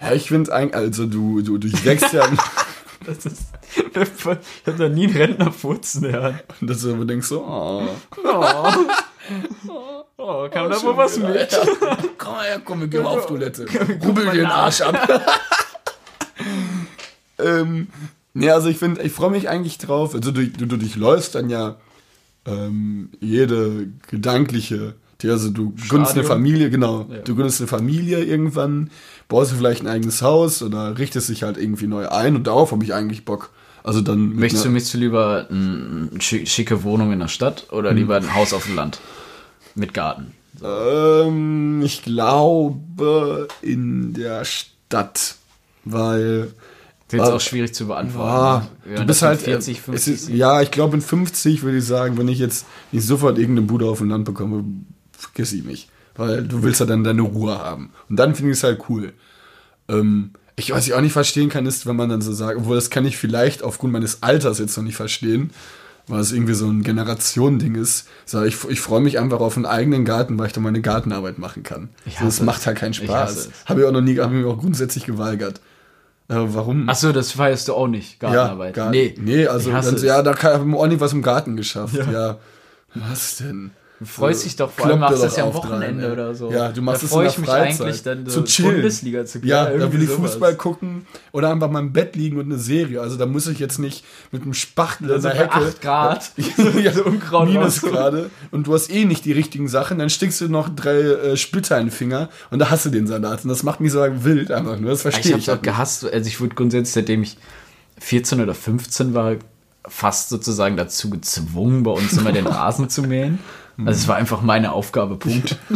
ja, ich finde eigentlich, also du, du durchwächst ja, Das ist, ich habe da nie einen Rentner furzen hören. dass du denkst so, oh, Oh. Oh, Oh, kam da wohl was mit? Ja. Komm mal her, komm, wir gehen mal auf Toilette. Rubbel den Arsch ab. ähm, nee, also ich finde, ich freue mich eigentlich drauf. Also du, du, du durchläufst dann ja ähm, jede gedankliche, also du gründest eine. Familie, genau. Ja. Du gründest eine Familie irgendwann, baust du vielleicht ein eigenes Haus oder richtest dich halt irgendwie neu ein und darauf habe ich eigentlich Bock. Also dann Möchtest du, möchtest du lieber eine schicke Wohnung in der Stadt oder lieber ein Haus auf dem Land? Mit Garten. Ähm, ich glaube in der Stadt, weil ist jetzt auch schwierig zu beantworten. ne? du bist halt mit 40, es 50 ist, ja, ich glaube in 50 würde ich sagen, wenn ich jetzt nicht sofort irgendeine Bude auf dem Land bekomme, vergiss ich mich, weil du willst ja dann deine Ruhe haben und dann finde ich es halt cool. Ähm, ich was ich auch nicht verstehen kann, ist, wenn man dann so sagt, obwohl das kann ich vielleicht aufgrund meines Alters jetzt noch nicht verstehen, weil es irgendwie so ein Generationending ist. So, ich, ich freue mich einfach auf einen eigenen Garten, weil ich dann meine Gartenarbeit machen kann. Ich so, das macht halt keinen Ich Spaß. es. Habe ich auch noch nie, habe ich mir auch grundsätzlich geweigert. Äh, warum? Achso, das feierst du auch nicht, Gartenarbeit. gar, nee, nee, also dann, ja, da habe ich ordentlich was im Garten geschafft. Ja. Ja. Was denn? Du freust dich doch, vor allem machst das ja am dran, Wochenende ey. oder so. Ja, du machst da es in ich der mich Freizeit. eigentlich dann Zu chillen. Bundesliga zu Ja, da irgendwie will ich sowas. Fußball gucken oder einfach mal im Bett liegen und eine Serie. Also da muss ich jetzt nicht mit einem Spachtel in Also der bei Hecke. 8 Grad. ja, so Unkraut Minus raus. gerade und du hast eh nicht die richtigen Sachen, dann stickst du noch drei äh, Splitter in den Finger und da hast du den Salat. Und das macht mich so wild einfach nur. Das Ich verstehe hab's ich. auch halt nicht. gehasst. Also ich wurde grundsätzlich, seitdem ich 14 oder 15 war, fast sozusagen dazu gezwungen, bei uns immer den Rasen zu mähen. Also es war einfach meine Aufgabe, Punkt.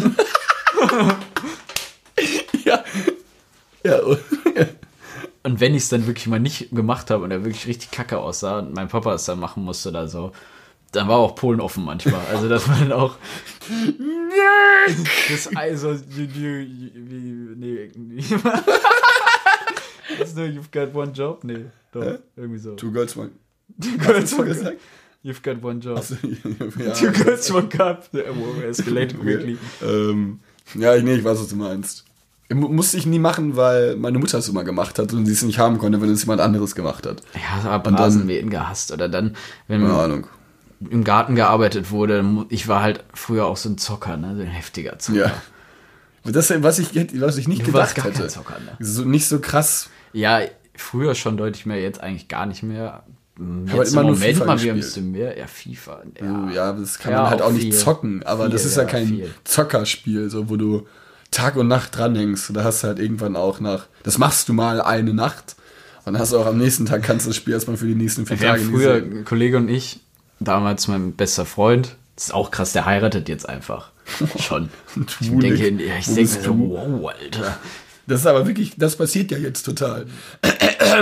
Ja. Ja, und- wenn ich es dann wirklich mal nicht gemacht habe und er wirklich richtig kacke aussah und mein Papa es dann machen musste oder so, dann war auch Polen offen manchmal. Also das war dann auch. das also. Nee. nee. Nur You've got one job? Nee, doch. Hä? Irgendwie so. Two Girls One. Two girls, one gesagt? You've got one job. Also, ja, Two girls, one cup. The war escalated quickly. Ähm, ja, ich- nee, ich weiß, was du meinst. Mu- Musste ich nie machen, weil meine Mutter es immer gemacht hat und sie es nicht haben konnte, wenn es jemand anderes gemacht hat. Ja, hab Und dann- Rasenmähen gehasst. Oder dann, wenn Keine Ahnung. im Garten gearbeitet wurde, ich war halt früher auch so ein Zocker, ne? So ein heftiger Zocker. Ja. Das, was ich, was ich nicht Du warst gedacht gar kein hätte. Zocker, ne? So, nicht so krass. Ja, früher schon deutlich mehr, jetzt eigentlich gar nicht mehr. Aber immer im nur Moment FIFA mal wieder ein gespielt. bisschen mehr. Ja, FIFA. Ja, ja das kann Ja, man halt auch auch nicht viel. zocken, aber Viel, das ist ja, ja, kein viel. Zockerspiel, so wo du Tag und Nacht dranhängst. Da hast du halt irgendwann auch nach. Das machst du mal eine Nacht und dann hast du auch am nächsten Tag kannst du das Spiel erstmal für die nächsten vier Tage nicht früher, ein Kollege und ich, damals mein bester Freund, das ist auch krass, der heiratet jetzt einfach. Schon. Ich denke, ja, ich denke so, wow, Alter. Das ist aber wirklich, das passiert ja jetzt total.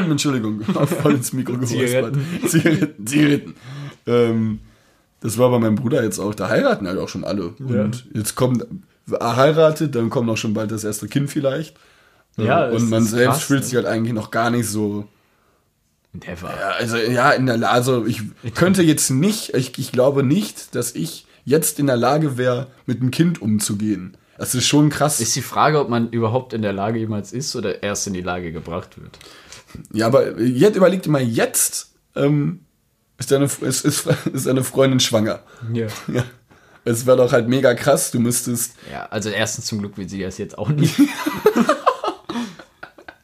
Entschuldigung, voll ins Mikro geräuspert. Zigaretten. Zigaretten. Ähm, das war bei meinem Bruder jetzt auch, da heiraten halt auch schon alle. Und jetzt kommt, er heiratet, dann kommt auch schon bald das erste Kind vielleicht. Ja, es und man selbst krass, fühlt ne? sich halt eigentlich noch gar nicht so. Never. Ja, also ja, in der also ich könnte jetzt nicht, ich, ich glaube nicht, dass ich jetzt in der Lage wäre, mit einem Kind umzugehen. Das ist schon krass. Ist die Frage, ob man überhaupt in der Lage jemals ist oder erst in die Lage gebracht wird. Ja, aber jetzt überleg dir mal, jetzt ähm, ist, deine, ist, ist, ist deine Freundin schwanger. Ja. Ja. Es wäre doch halt mega krass, du müsstest. Ja, also erstens zum Glück will sie das jetzt auch nicht.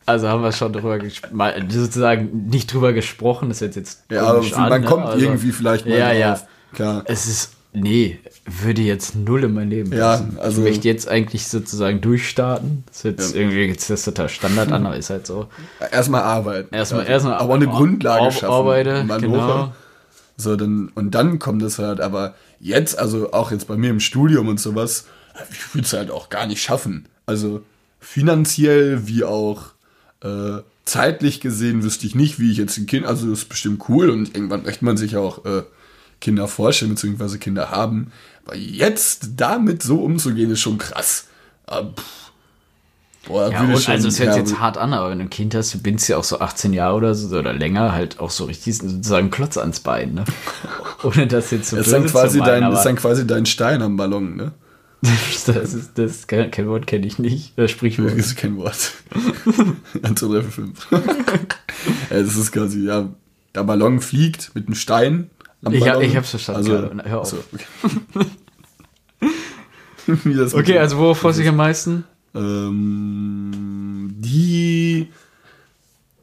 also haben wir schon drüber mal sozusagen nicht drüber gesprochen, das ist jetzt Ja, aber man an, ne? kommt Also, irgendwie vielleicht mal ja, drauf. ja. Klar. Es ist nee, würde jetzt null in mein Leben Ja, passen. also- ich möchte jetzt eigentlich sozusagen durchstarten. Das ist jetzt Ja. irgendwie jetzt ist das total Standard an, aber ist halt so. Erstmal arbeiten. Erstmal Ja. erstmal aber eine ar- Grundlage ar- schaffen. arbeite, genau. hoch. So, dann, und dann kommt es halt, aber jetzt, also auch jetzt bei mir im Studium und sowas, ich würde es halt auch gar nicht schaffen. Also finanziell wie auch äh, zeitlich gesehen wüsste ich nicht, wie ich jetzt ein Kind, also das ist bestimmt cool und irgendwann möchte man sich auch äh, Kinder vorstellen, beziehungsweise Kinder haben. Aber jetzt damit so umzugehen, ist schon krass. Aber, pff, boah, Ja, würde und schon- also es hört ja, sich jetzt hart an, aber wenn du ein Kind hast, du bindest ja auch so 18 Jahre oder so oder länger halt auch so richtig sozusagen Klotz ans Bein, ne? Ohne das jetzt so Das ist dann, böse quasi zu meinen, dein, ist dann quasi dein Stein am Ballon, ne? das ist das kein, kein Wort kenne ich nicht, das Sprichwort. Das ist kein Wort. 1, 2, 3, 4, 5. ja, das ist quasi, ja, der Ballon fliegt mit einem Stein am Ich ich hab's verstanden Also. Hör auf. okay. Das mit Okay, dem- also worauf freust du dich am meisten? ähm, die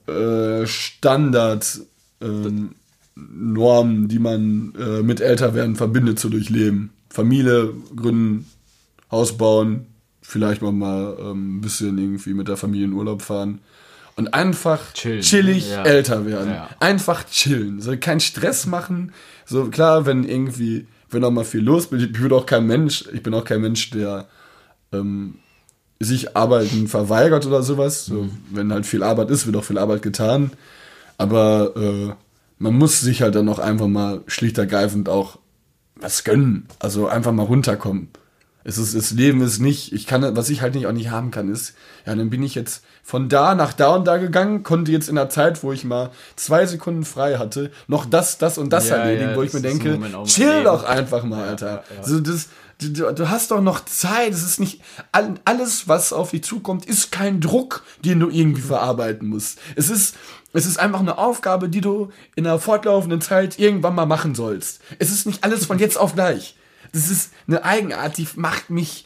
äh, Standard ähm, Normen, die man äh, mit Älterwerden verbindet, so durch Leben. Familie gründen, Haus bauen, vielleicht mal, mal ähm, ein bisschen irgendwie mit der Familie in Urlaub fahren. Und einfach Chillen. chillig Ja. älter werden. Ja. Einfach chillen. So keinen Stress machen. So klar, wenn irgendwie, wenn auch mal viel los bin, ich bin auch kein Mensch, ich bin auch kein Mensch, der ähm, sich Arbeiten verweigert oder sowas. So, Wenn halt viel Arbeit ist, wird auch viel Arbeit getan. Aber äh, man muss sich halt dann auch einfach mal schlicht ergreifend auch was gönnen. Also einfach mal runterkommen. Es ist, das Leben ist nicht, ich kann, was ich halt nicht auch nicht haben kann, ist, ja, dann bin ich jetzt von da nach da und da gegangen, konnte jetzt in der Zeit, wo ich mal zwei Sekunden frei hatte, noch das, das und das Ja, erledigen, ja, wo ich das mir ist im denke, chill Leben. doch einfach mal, Alter. ja. Also das, du, du hast doch noch Zeit. Es ist nicht all- alles, was auf dich zukommt, ist kein Druck, den du irgendwie verarbeiten musst. Es ist, es ist einfach eine Aufgabe, die du in einer fortlaufenden Zeit irgendwann mal machen sollst. Es ist nicht alles von jetzt auf gleich. Das ist eine Eigenart, die macht mich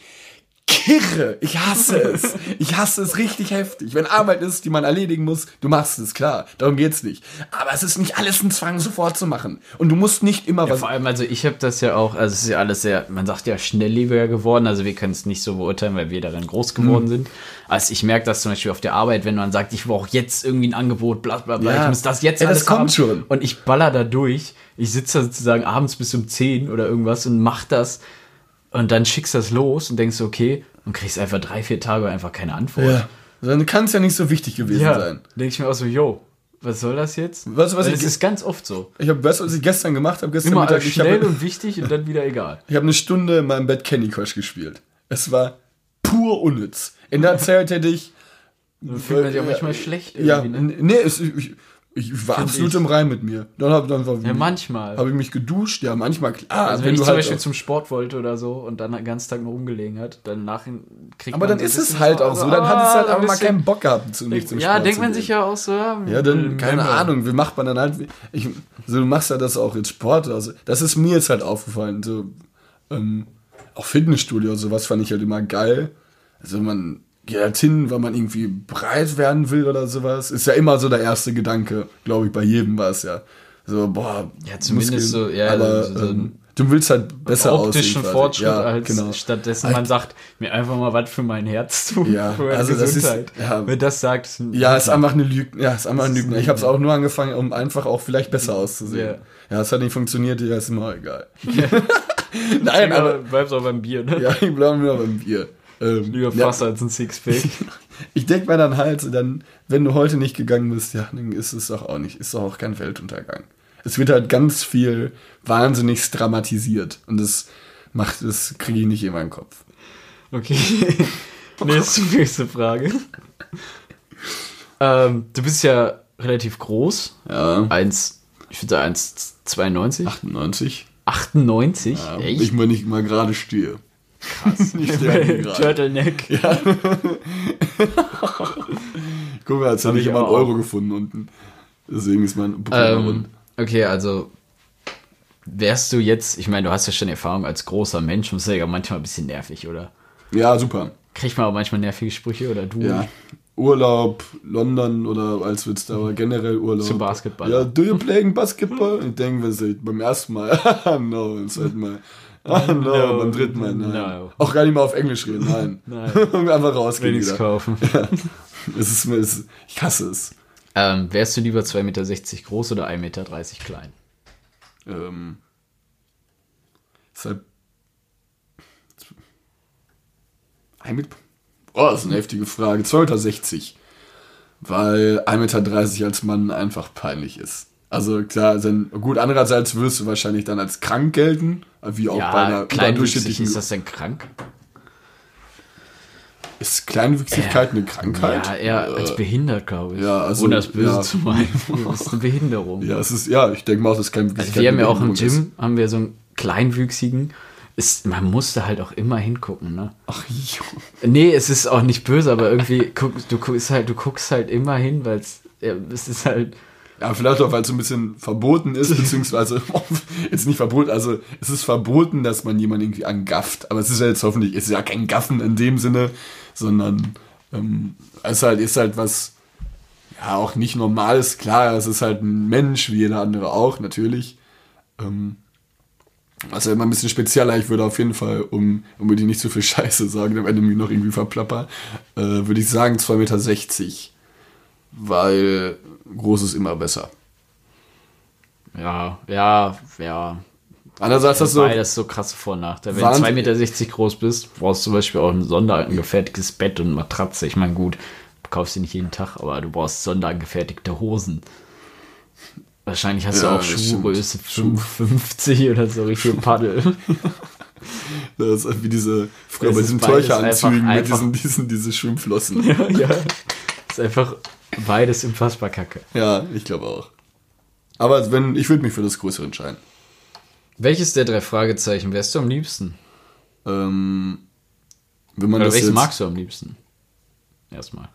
kirre. Ich hasse es. Ich hasse es richtig heftig. Wenn Arbeit ist, die man erledigen muss, du machst es, klar. Darum geht's nicht. Aber es ist nicht alles ein Zwang, sofort zu machen. Und du musst nicht immer Ja, was. vor allem, also ich habe das ja auch, also es ist ja alles sehr, man sagt ja schnelllebiger geworden, also wir können es nicht so beurteilen, weil wir darin groß Mhm. geworden sind. Also ich merke das zum Beispiel auf der Arbeit, wenn man sagt, ich brauche jetzt irgendwie ein Angebot, bla bla bla, Ja. ich muss das jetzt Ja, das alles kommt haben. schon. Und ich baller da durch. Ich sitze da sozusagen abends bis um 10 oder irgendwas und mach das und dann schickst das los und denkst, okay, und kriegst einfach drei, vier Tage einfach keine Antwort. ja. Dann kann es ja nicht so wichtig gewesen Ja, sein. denke ich mir auch so, yo, was soll das jetzt? Weißt du, was Weil ich- das ist ganz oft so. Ich habe, weißt du, was ich gestern gemacht habe? Gestern Immer Mittag, schnell habe und wichtig und dann wieder egal. ich hab eine Stunde in meinem Bett Candy Crush gespielt. Es war pur unnütz. In der Zeit hätte ich. Fühlt man sich auch äh, manchmal schlecht Ja, irgendwie, ne? nee, es, ich, ich war absolut ich. im Rein mit mir. Dann habe dann war- Ja, manchmal. habe ich mich geduscht. Ja, manchmal klar. Also wenn, ich zum halt Beispiel zum Sport wollte oder so und dann den ganzen Tag nur rumgelegen hat, dann nachher kriegt aber man dann ist es halt auch so. Dann hat es halt ah, auch ein mal keinen Bock gehabt, zu nicht zum Ja, Sport denkt man gehen. sich ja auch so. Ja, Ja, dann, keine remember. Ahnung, wie macht man dann halt, ich, so, du machst ja das auch jetzt Sport, also, das ist mir jetzt halt aufgefallen, so, ähm, auch Fitnessstudio, sowas fand ich halt immer geil, also man geht halt hin, weil man irgendwie breit werden will oder sowas, ist ja immer so der erste Gedanke, glaube ich, bei jedem war es ja, so, boah, Ja, zumindest Muskeln, so, ja, aber so- so ähm, du willst halt besser aussehen. optischen quasi. Fortschritt ja, als genau. stattdessen man sagt, mir einfach mal was für mein Herz tun, Ja, für meine also das ist- Gesundheit. ja. Wer das sagt, ist Ja, ist einfach eine Lüge. Ja, ist einfach ein ist Lügner. ein Ich habe es auch nur angefangen, um einfach auch vielleicht besser auszusehen. Ja. Ja, es hat nicht funktioniert, ja, ist auch egal. Nein, aber bleibst auch beim Bier, ne? ja, ich bleibe nur beim Bier. Ähm, Lieber ja, Fass als ein Sixpack. ich denke mir dann halt, dann, wenn du heute nicht gegangen bist, ja, dann ist es doch auch nicht, ist doch auch kein Weltuntergang. Es wird halt ganz viel wahnsinnig dramatisiert und das macht, das kriege ich nicht in meinen Kopf. Okay. nächste, nächste Frage. ähm, du bist ja relativ groß. Ja, 1, ich würde sagen 1,92. 98. 98? Ja, Echt? ich mal nicht mal gerade stehe. Krass. ich. Turtleneck. Guck mal, jetzt Hab habe ich immer einen. Euro gefunden unten. Deswegen ist mein Pokal Ähm, okay, also wärst du jetzt, ich meine, du hast ja schon Erfahrung als großer Mensch, und ist ja manchmal ein bisschen nervig, oder? Ja, super. Kriegt man auch manchmal nervige Sprüche oder du? Ja. Urlaub, London oder als da, aber generell Urlaub. Zum Basketball. Ja, do you playing Basketball? Ich denke, wir sind beim ersten Mal. No, beim zweiten Mal. Ah, no, No, beim dritten Mal, nein. no. Auch gar nicht mal auf Englisch reden, nein. Nein. Einfach rausgehen nichts kaufen. Es ist, es ist, ich hasse es. Ähm, wärst du lieber 2,60 Meter groß oder 1,30 Meter klein? Ähm, ist halt. Ein mit, oh, das ist eine heftige Frage. 2,60 Meter. Weil 1,30 Meter als Mann einfach peinlich ist. Also klar, dann, gut, andererseits wirst du wahrscheinlich dann als krank gelten, wie auch bei Ja, einer kleinwüchsig, überdurchschnittlichen. ist das denn krank? ist Kleinwüchsigkeit eine Krankheit? Ja, eher als behindert, glaube ich. ja, also, Ohne das Böse ja. zu meinen. Das ist eine Behinderung. Ja, es ist, ja, ich denke mal auch, dass Kleinwüchsigkeit Also wir haben ja auch im ist. Gym, haben wir so einen kleinwüchsigen. Ist, man musste halt auch immer hingucken, ne? Ach, jo. Nee, es ist auch nicht böse, aber irgendwie, guck, du, guckst halt, du guckst halt immer hin, weil es ja, es ist halt. Ja, vielleicht auch, weil es so ein bisschen verboten ist, beziehungsweise jetzt nicht verboten, also es ist verboten, dass man jemanden irgendwie angafft. Aber es ist ja jetzt hoffentlich, es ist ja kein Gaffen in dem Sinne, sondern ähm, es ist halt, ist halt was, ja, auch nicht normales. Klar, es ist halt ein Mensch, wie jeder andere auch, natürlich. Ähm, also immer ein bisschen spezieller. Ich würde auf jeden Fall, um, um die nicht zu viel Scheiße sagen, am Ende mich noch irgendwie verplapper, äh, würde ich sagen 2,60 Meter. Weil groß ist immer besser. Ja, ja, ja. Andererseits hast du. Beides so krasse Vor- und Nachteile. Wenn du 2,60 Meter groß bist, brauchst du zum Beispiel auch ein sonderangefertigtes Bett und Matratze. Ich meine, gut, du kaufst sie nicht jeden Tag, aber du brauchst sonderangefertigte Hosen. Wahrscheinlich hast Ja, du auch das Schuhgröße stimmt. 55 oder so richtig Paddel. Das ist wie diese, früher bei diesen Teucheranzügen mit diesen, diesen, diese Schwimmflossen. ja, ja. Ist einfach beides unfassbar kacke. Ja, ich glaube auch. Aber wenn, ich würde mich für das Größere entscheiden. Welches der drei Fragezeichen wärst du am liebsten? Ähm, wenn man Oder das welches jetzt, magst du am liebsten? Erstmal.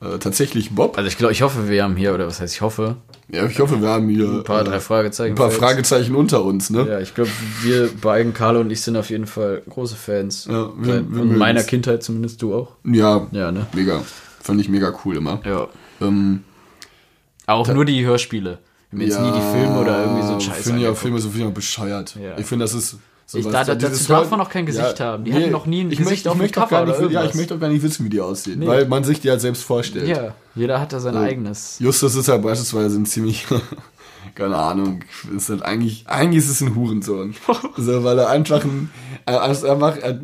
äh, tatsächlich Bob. Also ich glaube, ich hoffe, wir haben hier, oder was heißt ich hoffe, Ja, ich hoffe, wir haben hier ein paar äh, drei Fragezeichen. ein paar. Fragezeichen unter uns, ne? Ja, ich glaube, wir beiden, Carlo und ich, sind auf jeden Fall große Fans. Ja, wir- wir in meiner. Kindheit zumindest, du auch. Ja, Ja, ne? mega. Fand ich mega cool immer. Ja. Ähm, Auch nur die Hörspiele. Wir haben jetzt nie die Filme oder irgendwie so ein Scheiß. Finde ja. Filme so viel bescheuert. Ja. Ich finde, das ist. So Ich- da- da- dazu darf man auch kein Gesicht haben. Die hatten noch nie ein ich Gesicht möchte, auf ich dem möchte auch Cover gar nicht, Ja, ich möchte auch gar nicht wissen, wie die aussehen. Nee. Weil man sich die halt selbst vorstellt. Ja, jeder hat da sein eigenes. Justus ist ja beispielsweise ein ziemlich, keine Ahnung, ist halt eigentlich, eigentlich ist es ein Hurensohn. so, weil er einfach ein, er, macht, er,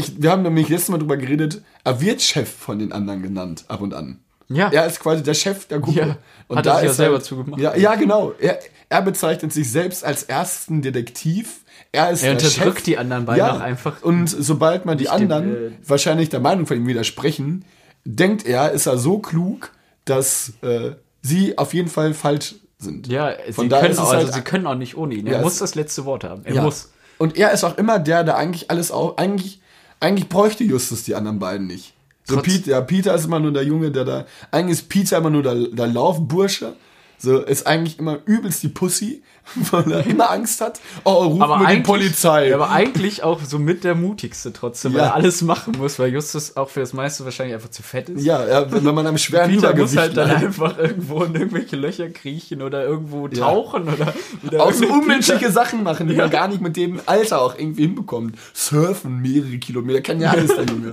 ich, wir haben nämlich letztes Mal drüber geredet, er wird Chef von den anderen genannt, ab und an. Ja. Er ist quasi der Chef der Gruppe. Ja, Und hat er da sich ja selber halt- zugemacht. Ja, ja, genau. Er, er bezeichnet sich selbst als ersten Detektiv. Er ist Er unterdrückt Chef. die anderen beiden auch einfach. Und sobald man die Nicht dem, anderen äh, wahrscheinlich der Meinung von ihm widersprechen, denkt er, ist er so klug, dass äh, sie auf jeden Fall falsch sind. Ja, Von sie können, auch, also halt- sie können auch nicht ohne ihn. Er Ja, muss das letzte Wort haben. Er Ja. muss. Und er ist auch immer der, der eigentlich alles auch, eigentlich, eigentlich bräuchte Justus die anderen beiden nicht. So Trotz- Peter, ja, Peter ist immer nur der Junge, der da, eigentlich ist Peter immer nur der, der Laufbursche. So, ist eigentlich immer übelst die Pussy, weil er immer Angst hat. Oh, ruf mir die eigentlich- Polizei. Ja, aber eigentlich auch so mit der mutigste trotzdem, weil Ja. er alles machen muss, weil Justus auch für das meiste wahrscheinlich einfach zu fett ist. ja, ja, wenn man am schweren Peter muss halt dann leidet. einfach irgendwo in irgendwelche Löcher kriechen oder irgendwo tauchen oder wieder auch so unmenschliche Sachen machen, die Ja. man gar nicht mit dem Alter auch irgendwie hinbekommt. Surfen mehrere Kilometer, kann ja alles der Junge.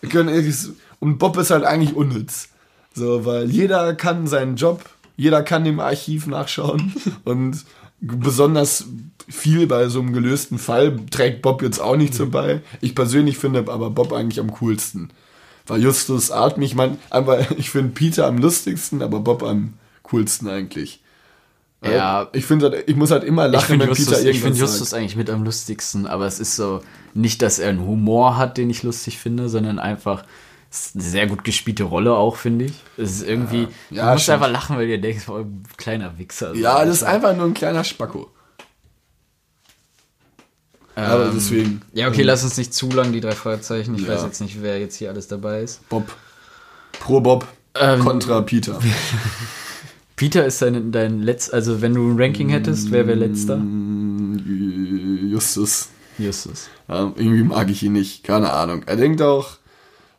Wir Und Bob ist halt eigentlich unnütz. So, weil jeder kann seinen Job, jeder kann im Archiv nachschauen und besonders viel bei so einem gelösten Fall trägt Bob jetzt auch nicht so bei. Ich persönlich finde aber Bob eigentlich am coolsten. Weil Justus atmet, ich meine, aber ich finde Peter am lustigsten, aber Bob am coolsten eigentlich. Ja. Ich finde, halt, ich muss halt immer Ich lachen, finde wenn Justus, Peter ich irgendwas find Justus sagt. eigentlich mit am lustigsten, aber es ist so nicht, dass er einen Humor hat, den ich lustig finde, sondern einfach ist eine sehr gut gespielte Rolle auch, finde ich. Es ist irgendwie, Ja, du musst stimmt. einfach lachen, weil du denkst, oh, kleiner Wichser. Ja, das ist einfach nur ein kleiner Spacko. aber deswegen. Ja, okay, lass uns nicht zu lang die drei Fragezeichen. Ich Ja. weiß jetzt nicht, wer jetzt hier alles dabei ist. Bob. Pro Bob. Ähm, kontra Peter. Peter ist dein, dein letzter, also wenn du ein Ranking hättest, wer wäre letzter? Mm, Justus. Justus. Ja, irgendwie mag ich ihn nicht. Keine Ahnung. Er denkt auch,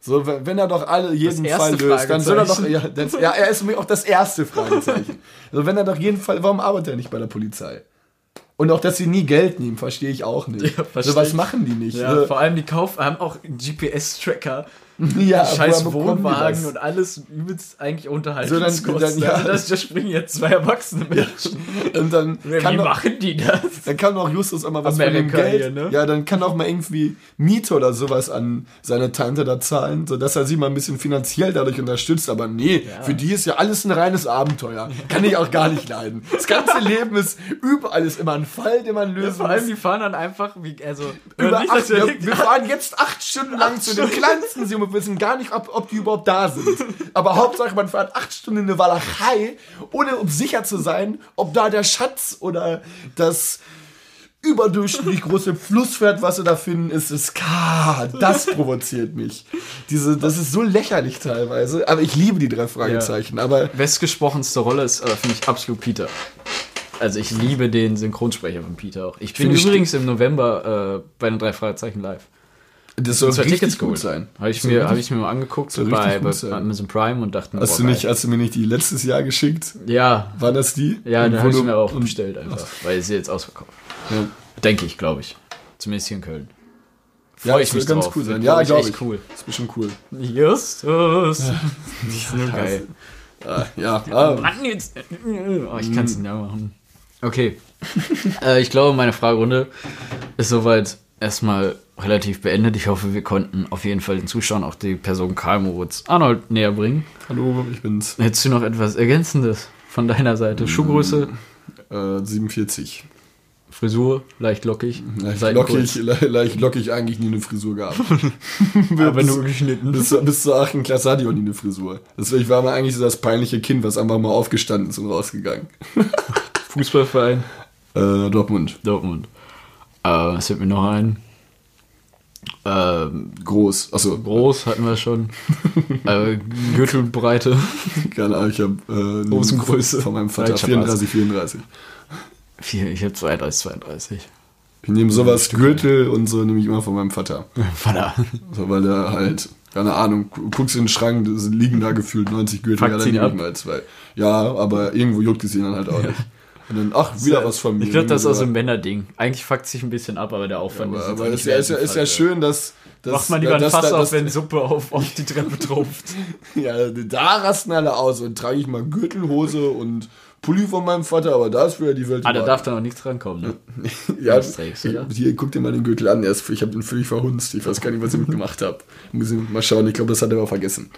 so, wenn er doch alle jeden Fall löst, dann soll er doch. Ja, das, ja, er ist für mich auch das erste Fragezeichen. also, wenn er doch jeden Fall. Warum arbeitet er nicht bei der Polizei? Und auch, dass sie nie Geld nehmen, verstehe ich auch nicht. Ja, so was machen die nicht. Ja, So, vor allem die Kauf haben auch einen GPS-Tracker, ja, scheiß Wohnwagen und alles übelst eigentlich Unterhaltungskosten. So, dann- dann- ja. Also das, da springen jetzt zwei erwachsene Menschen. Und dann Wie kann doch, machen die das? dann kann auch Justus immer was von dem Amerika Geld. hier, ne? Ja, dann kann auch mal irgendwie Miete oder sowas an seine Tante da zahlen, sodass er sie mal ein bisschen finanziell dadurch unterstützt. Aber nee, für die ist ja alles ein reines Abenteuer. Kann ich auch gar nicht leiden. Das ganze Leben ist überall ist immer ein Fall, den man lösen Vor allem, muss. die fahren dann einfach, wie, also, Über nicht, acht, wir wir, fahren jetzt acht Stunden lang zu den kleinsten See und wir wissen gar nicht, ob, ob die überhaupt da sind. Aber Hauptsache, man fährt acht Stunden in eine Walachei, ohne um sicher zu sein, ob da der Schatz oder das überdurchschnittlich große Flusspferd, was sie da finden, ist das K. Das provoziert mich. Diese, das ist so lächerlich teilweise. Aber ich liebe die drei Fragezeichen. Aber Bestgesprochenste Rolle ist, äh, finde ich, absolut Peter. Also ich liebe den Synchronsprecher von Peter auch. Ich bin übrigens im November äh, bei den drei Fragezeichen live. Das soll Zwei Tickets gut sein. Habe ich, Soll mir, hab ich mir mal angeguckt soll bei, bei. Amazon Prime und dachte mir, Hast du, boah, nicht, geil. hast du mir nicht die letztes Jahr geschickt? Ja, War das die? ja, Und da wo habe ich du- mir auch bestellt einfach, weil sie jetzt ausverkauft. Ja. Denke ich, glaube ich. Zumindest hier in Köln. Ja, Freu das wird ganz drauf. cool sein. Ja, glaub glaube ich. cool. Das ist bestimmt cool. Justus. Das ist nur geil. Ah, ja, ah, Mann, jetzt. Oh, ich kann es nicht mehr machen. Okay. äh, ich glaube, meine Fragerunde ist soweit erstmal relativ beendet. Ich hoffe, wir konnten auf jeden Fall den Zuschauern auch die Person Karl Moritz Arnold näher bringen. hallo, ich bin's. Hättest du noch etwas Ergänzendes von deiner Seite? Schuhgröße, Äh, 47. Frisur, leicht lockig, Leicht lockig, le leicht lockig eigentlich nie eine Frisur gehabt. aber nur geschnitten. Bis, bis zur 8. Klasse hatte ich auch nie eine Frisur. Deswegen war man eigentlich so das peinliche Kind, was einfach mal aufgestanden ist und rausgegangen. Fußballverein, Äh, Dortmund. Dortmund. Äh, was fällt mir noch ein? Ähm, Groß. Achso, groß hatten wir schon. äh, Gürtelbreite. keine Ahnung, ich habe äh, Hosengröße. von meinem Vater Nein, ich hab 34, 34. Vier, ich habe 32, 32. Ich nehme sowas Gürtel und so nehme ich immer von meinem Vater. Vater. So, weil der halt, keine Ahnung, gu- guckst in den Schrank, liegen da gefühlt 90 Gürtel, Fuckt ja, dann nehme ich mal zwei. Ja, aber irgendwo juckt es ihn dann halt auch nicht. Und dann, ach, wieder was von mir. Ich glaube, das ist auch so aber, ein Männerding. Eigentlich fuckt sich ein bisschen ab, aber der Aufwand aber, jetzt aber ist, nicht ja, ist, ja, ist ja schön, dass. dass Macht man lieber ein dass- Fass dass- auf, wenn Suppe auf, auf die Treppe tropft. Ja, da rasten alle aus und trage ich mal Gürtelhose und Pulli von meinem Vater, aber da ist für die Welt. Ah, da darf da noch nichts rankommen, ne? ja, das trägst, oder? hier, guck dir mal den Gürtel an. Er ist, ich habe ihn völlig verhunzt. Ich weiß gar nicht, was ich mitgemacht habe. Muss ich mal schauen. Ich glaube, das hat er aber vergessen.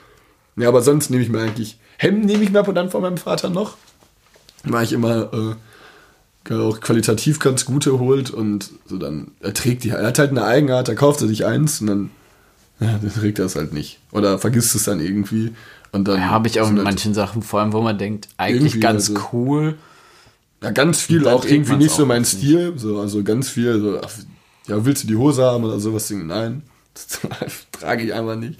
Ja, aber sonst nehme ich mir eigentlich Hemden nehme ich mir ab und an von meinem Vater noch. Weil ich immer äh, auch qualitativ ganz gute holt und so dann er trägt die. Er hat halt eine Eigenart. Da kauft er sich eins und dann ja, dann trägt er es halt nicht oder vergisst es dann irgendwie und dann Ja, habe ich auch mit halt- manchen Sachen, vor allem, wo man denkt, eigentlich ganz also- cool. Ja, ganz viel auch irgendwie nicht so auch mein nicht. Stil. So, also ganz viel so, ach, ja, willst du die Hose haben oder sowas? Nein, das trage ich einfach nicht.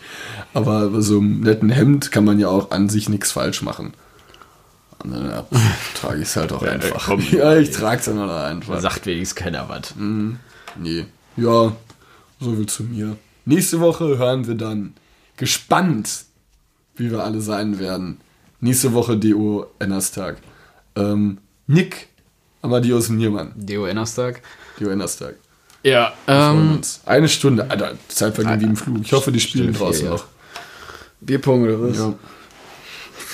Aber bei so einem netten Hemd kann man ja auch an sich nichts falsch machen. Dann ja, trage ich es halt auch Ja, einfach. komm. ja, ich trage es dann halt einfach. Sagt wenigstens keiner was. Nee. Ja, so viel zu mir. Nächste Woche hören wir dann gespannt, wie wir alle sein werden. Nächste Woche DO Ennerstag. Ähm, Nick Amadeus Niermann. Deo Ennerstag. DO Ennerstag. Ja, ähm. Eine Stunde. Alter, Zeit vergehen wie im Flug. Ich hoffe, die spielen draußen ja. noch. Bierpong oder was? Ja.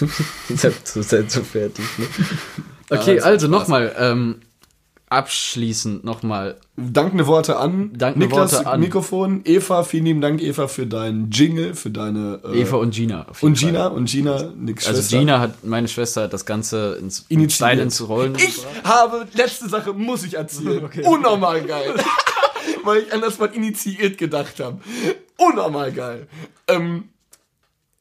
Seid so, fertig. Ne? Okay, also nochmal, ähm, abschließend nochmal. Dankende Worte an Dankende Niklas Worte an- Mikrofon. Eva, vielen lieben Dank, Eva, für deinen Jingle, für deine. Äh, Eva und Gina. auf jeden und Gina. Fall. Und Gina, Nicks Also Schwester. Gina hat, meine Schwester hat das Ganze ins. Stein ins Rollen. Ich habe, letzte Sache muss ich erzählen. Okay. Unnormal geil. Weil ich an das Wort initiiert gedacht habe. Unnormal geil. Ähm,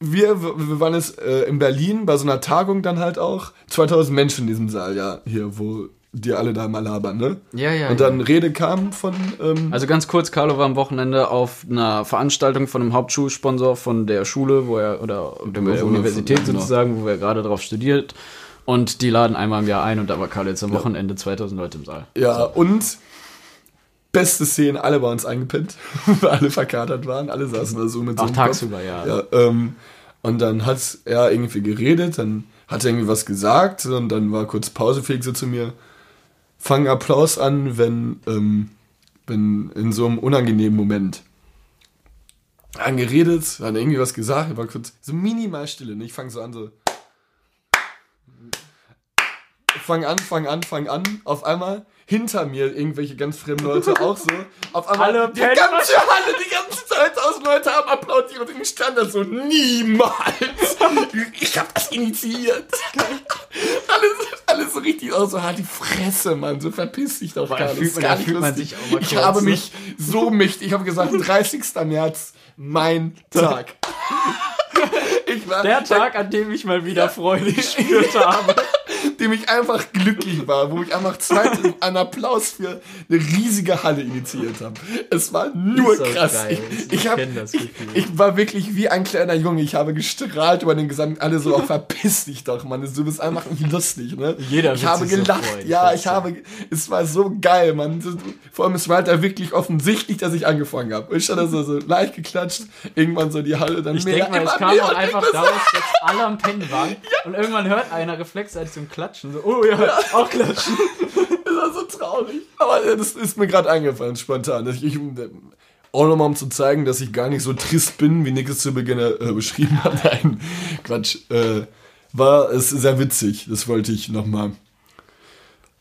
wir, wir waren jetzt äh, in Berlin bei so einer Tagung dann halt auch. 2000 Menschen in diesem Saal, ja, hier, wo die alle da mal labern, ne? Ja, ja, Und ja. dann Rede kam von, ähm, Also ganz kurz, Carlo war am Wochenende auf einer Veranstaltung von einem Hauptschulsponsor von der Schule, wo er, oder der von- Universität genau. sozusagen, wo er gerade drauf studiert. Und die laden einmal im Jahr ein und da war Carlo jetzt am Wochenende 2000 Leute im Saal. ja, und beste Szene, alle bei uns eingepennt, weil alle verkatert waren, alle saßen da so mit so einem tagsüber, Kopf. ja. Ja, ähm, und dann hat er irgendwie geredet, dann hat er irgendwie was gesagt und dann war kurz Pause, fähig so zu mir, fang Applaus an, wenn, ähm, wenn in so einem unangenehmen Moment. Dann geredet, hat irgendwie was gesagt, war kurz so minimal Stille. Ne? Ich fange so an, so. Fang an, fang an, fang an. Auf einmal hinter mir irgendwelche ganz fremden Leute auch so. Auf einmal Alle die ganze Halle, die ganze Zeit aus Leute haben applaudiert und ich stand da so niemals. Ich hab das initiiert. Alles, alles so richtig aus, so halt die Fresse, Mann, so verpiss dich doch Da gar nicht. man- gar nicht fühlt man sich auch mal Ich kurz, habe ne? mich so mächtig, ich habe gesagt, 30. März, mein Tag. War, Der Tag, an dem ich mal wieder Freude gespürt habe. dem ich einfach glücklich war, wo ich einfach zweite einen Applaus für eine riesige Halle initiiert habe. Es war nur doch krass. geil. Ich, ich, hab, ich, ich war wirklich wie ein kleiner Junge. Ich habe gestrahlt über den gesamten, alle so, oh, verpiss dich doch, Mann. Du bist einfach nicht lustig, ne? Jeder Ich habe sich so gelacht. freuen, ja, ich habe, es war so geil, Mann. Vor allem, es war halt da wirklich offensichtlich, dass ich angefangen habe. Ich stand da so, so leicht geklatscht, irgendwann so die Halle, dann Ich mehr, denke mal, es kam auch und einfach daraus, dass alle am Pennen waren. Und irgendwann hört einer reflexartig zum Klatschen. So, oh ja, auch klatschen. Das war so traurig. Aber äh, das ist mir gerade eingefallen, spontan. Ich, ich, auch nochmal, um zu zeigen, dass ich gar nicht so trist bin, wie Nick es zu Beginn äh, beschrieben hat. Nein, Quatsch. Äh, war es sehr witzig. Das wollte ich nochmal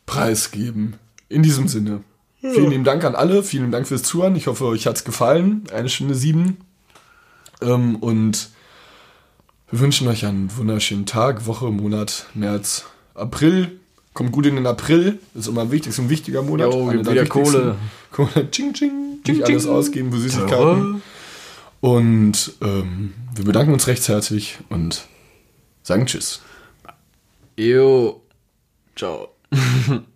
preisgeben. In diesem Sinne. Vielen lieben Dank an alle. Vielen Dank fürs Zuhören. Ich hoffe, euch hat's gefallen. Eine Stunde sieben. Ähm, und wir wünschen euch einen wunderschönen Tag, Woche, Monat, März, April. Kommt gut in den April. Ist immer wichtig, ist ein wichtiger Monat. Jo, Einer gibt der wieder. Kohle. Kohle. Ching, ching. Nicht alles ausgeben für Süßigkeiten. Und ähm, wir bedanken uns recht herzlich und sagen Tschüss. Jo. Ciao.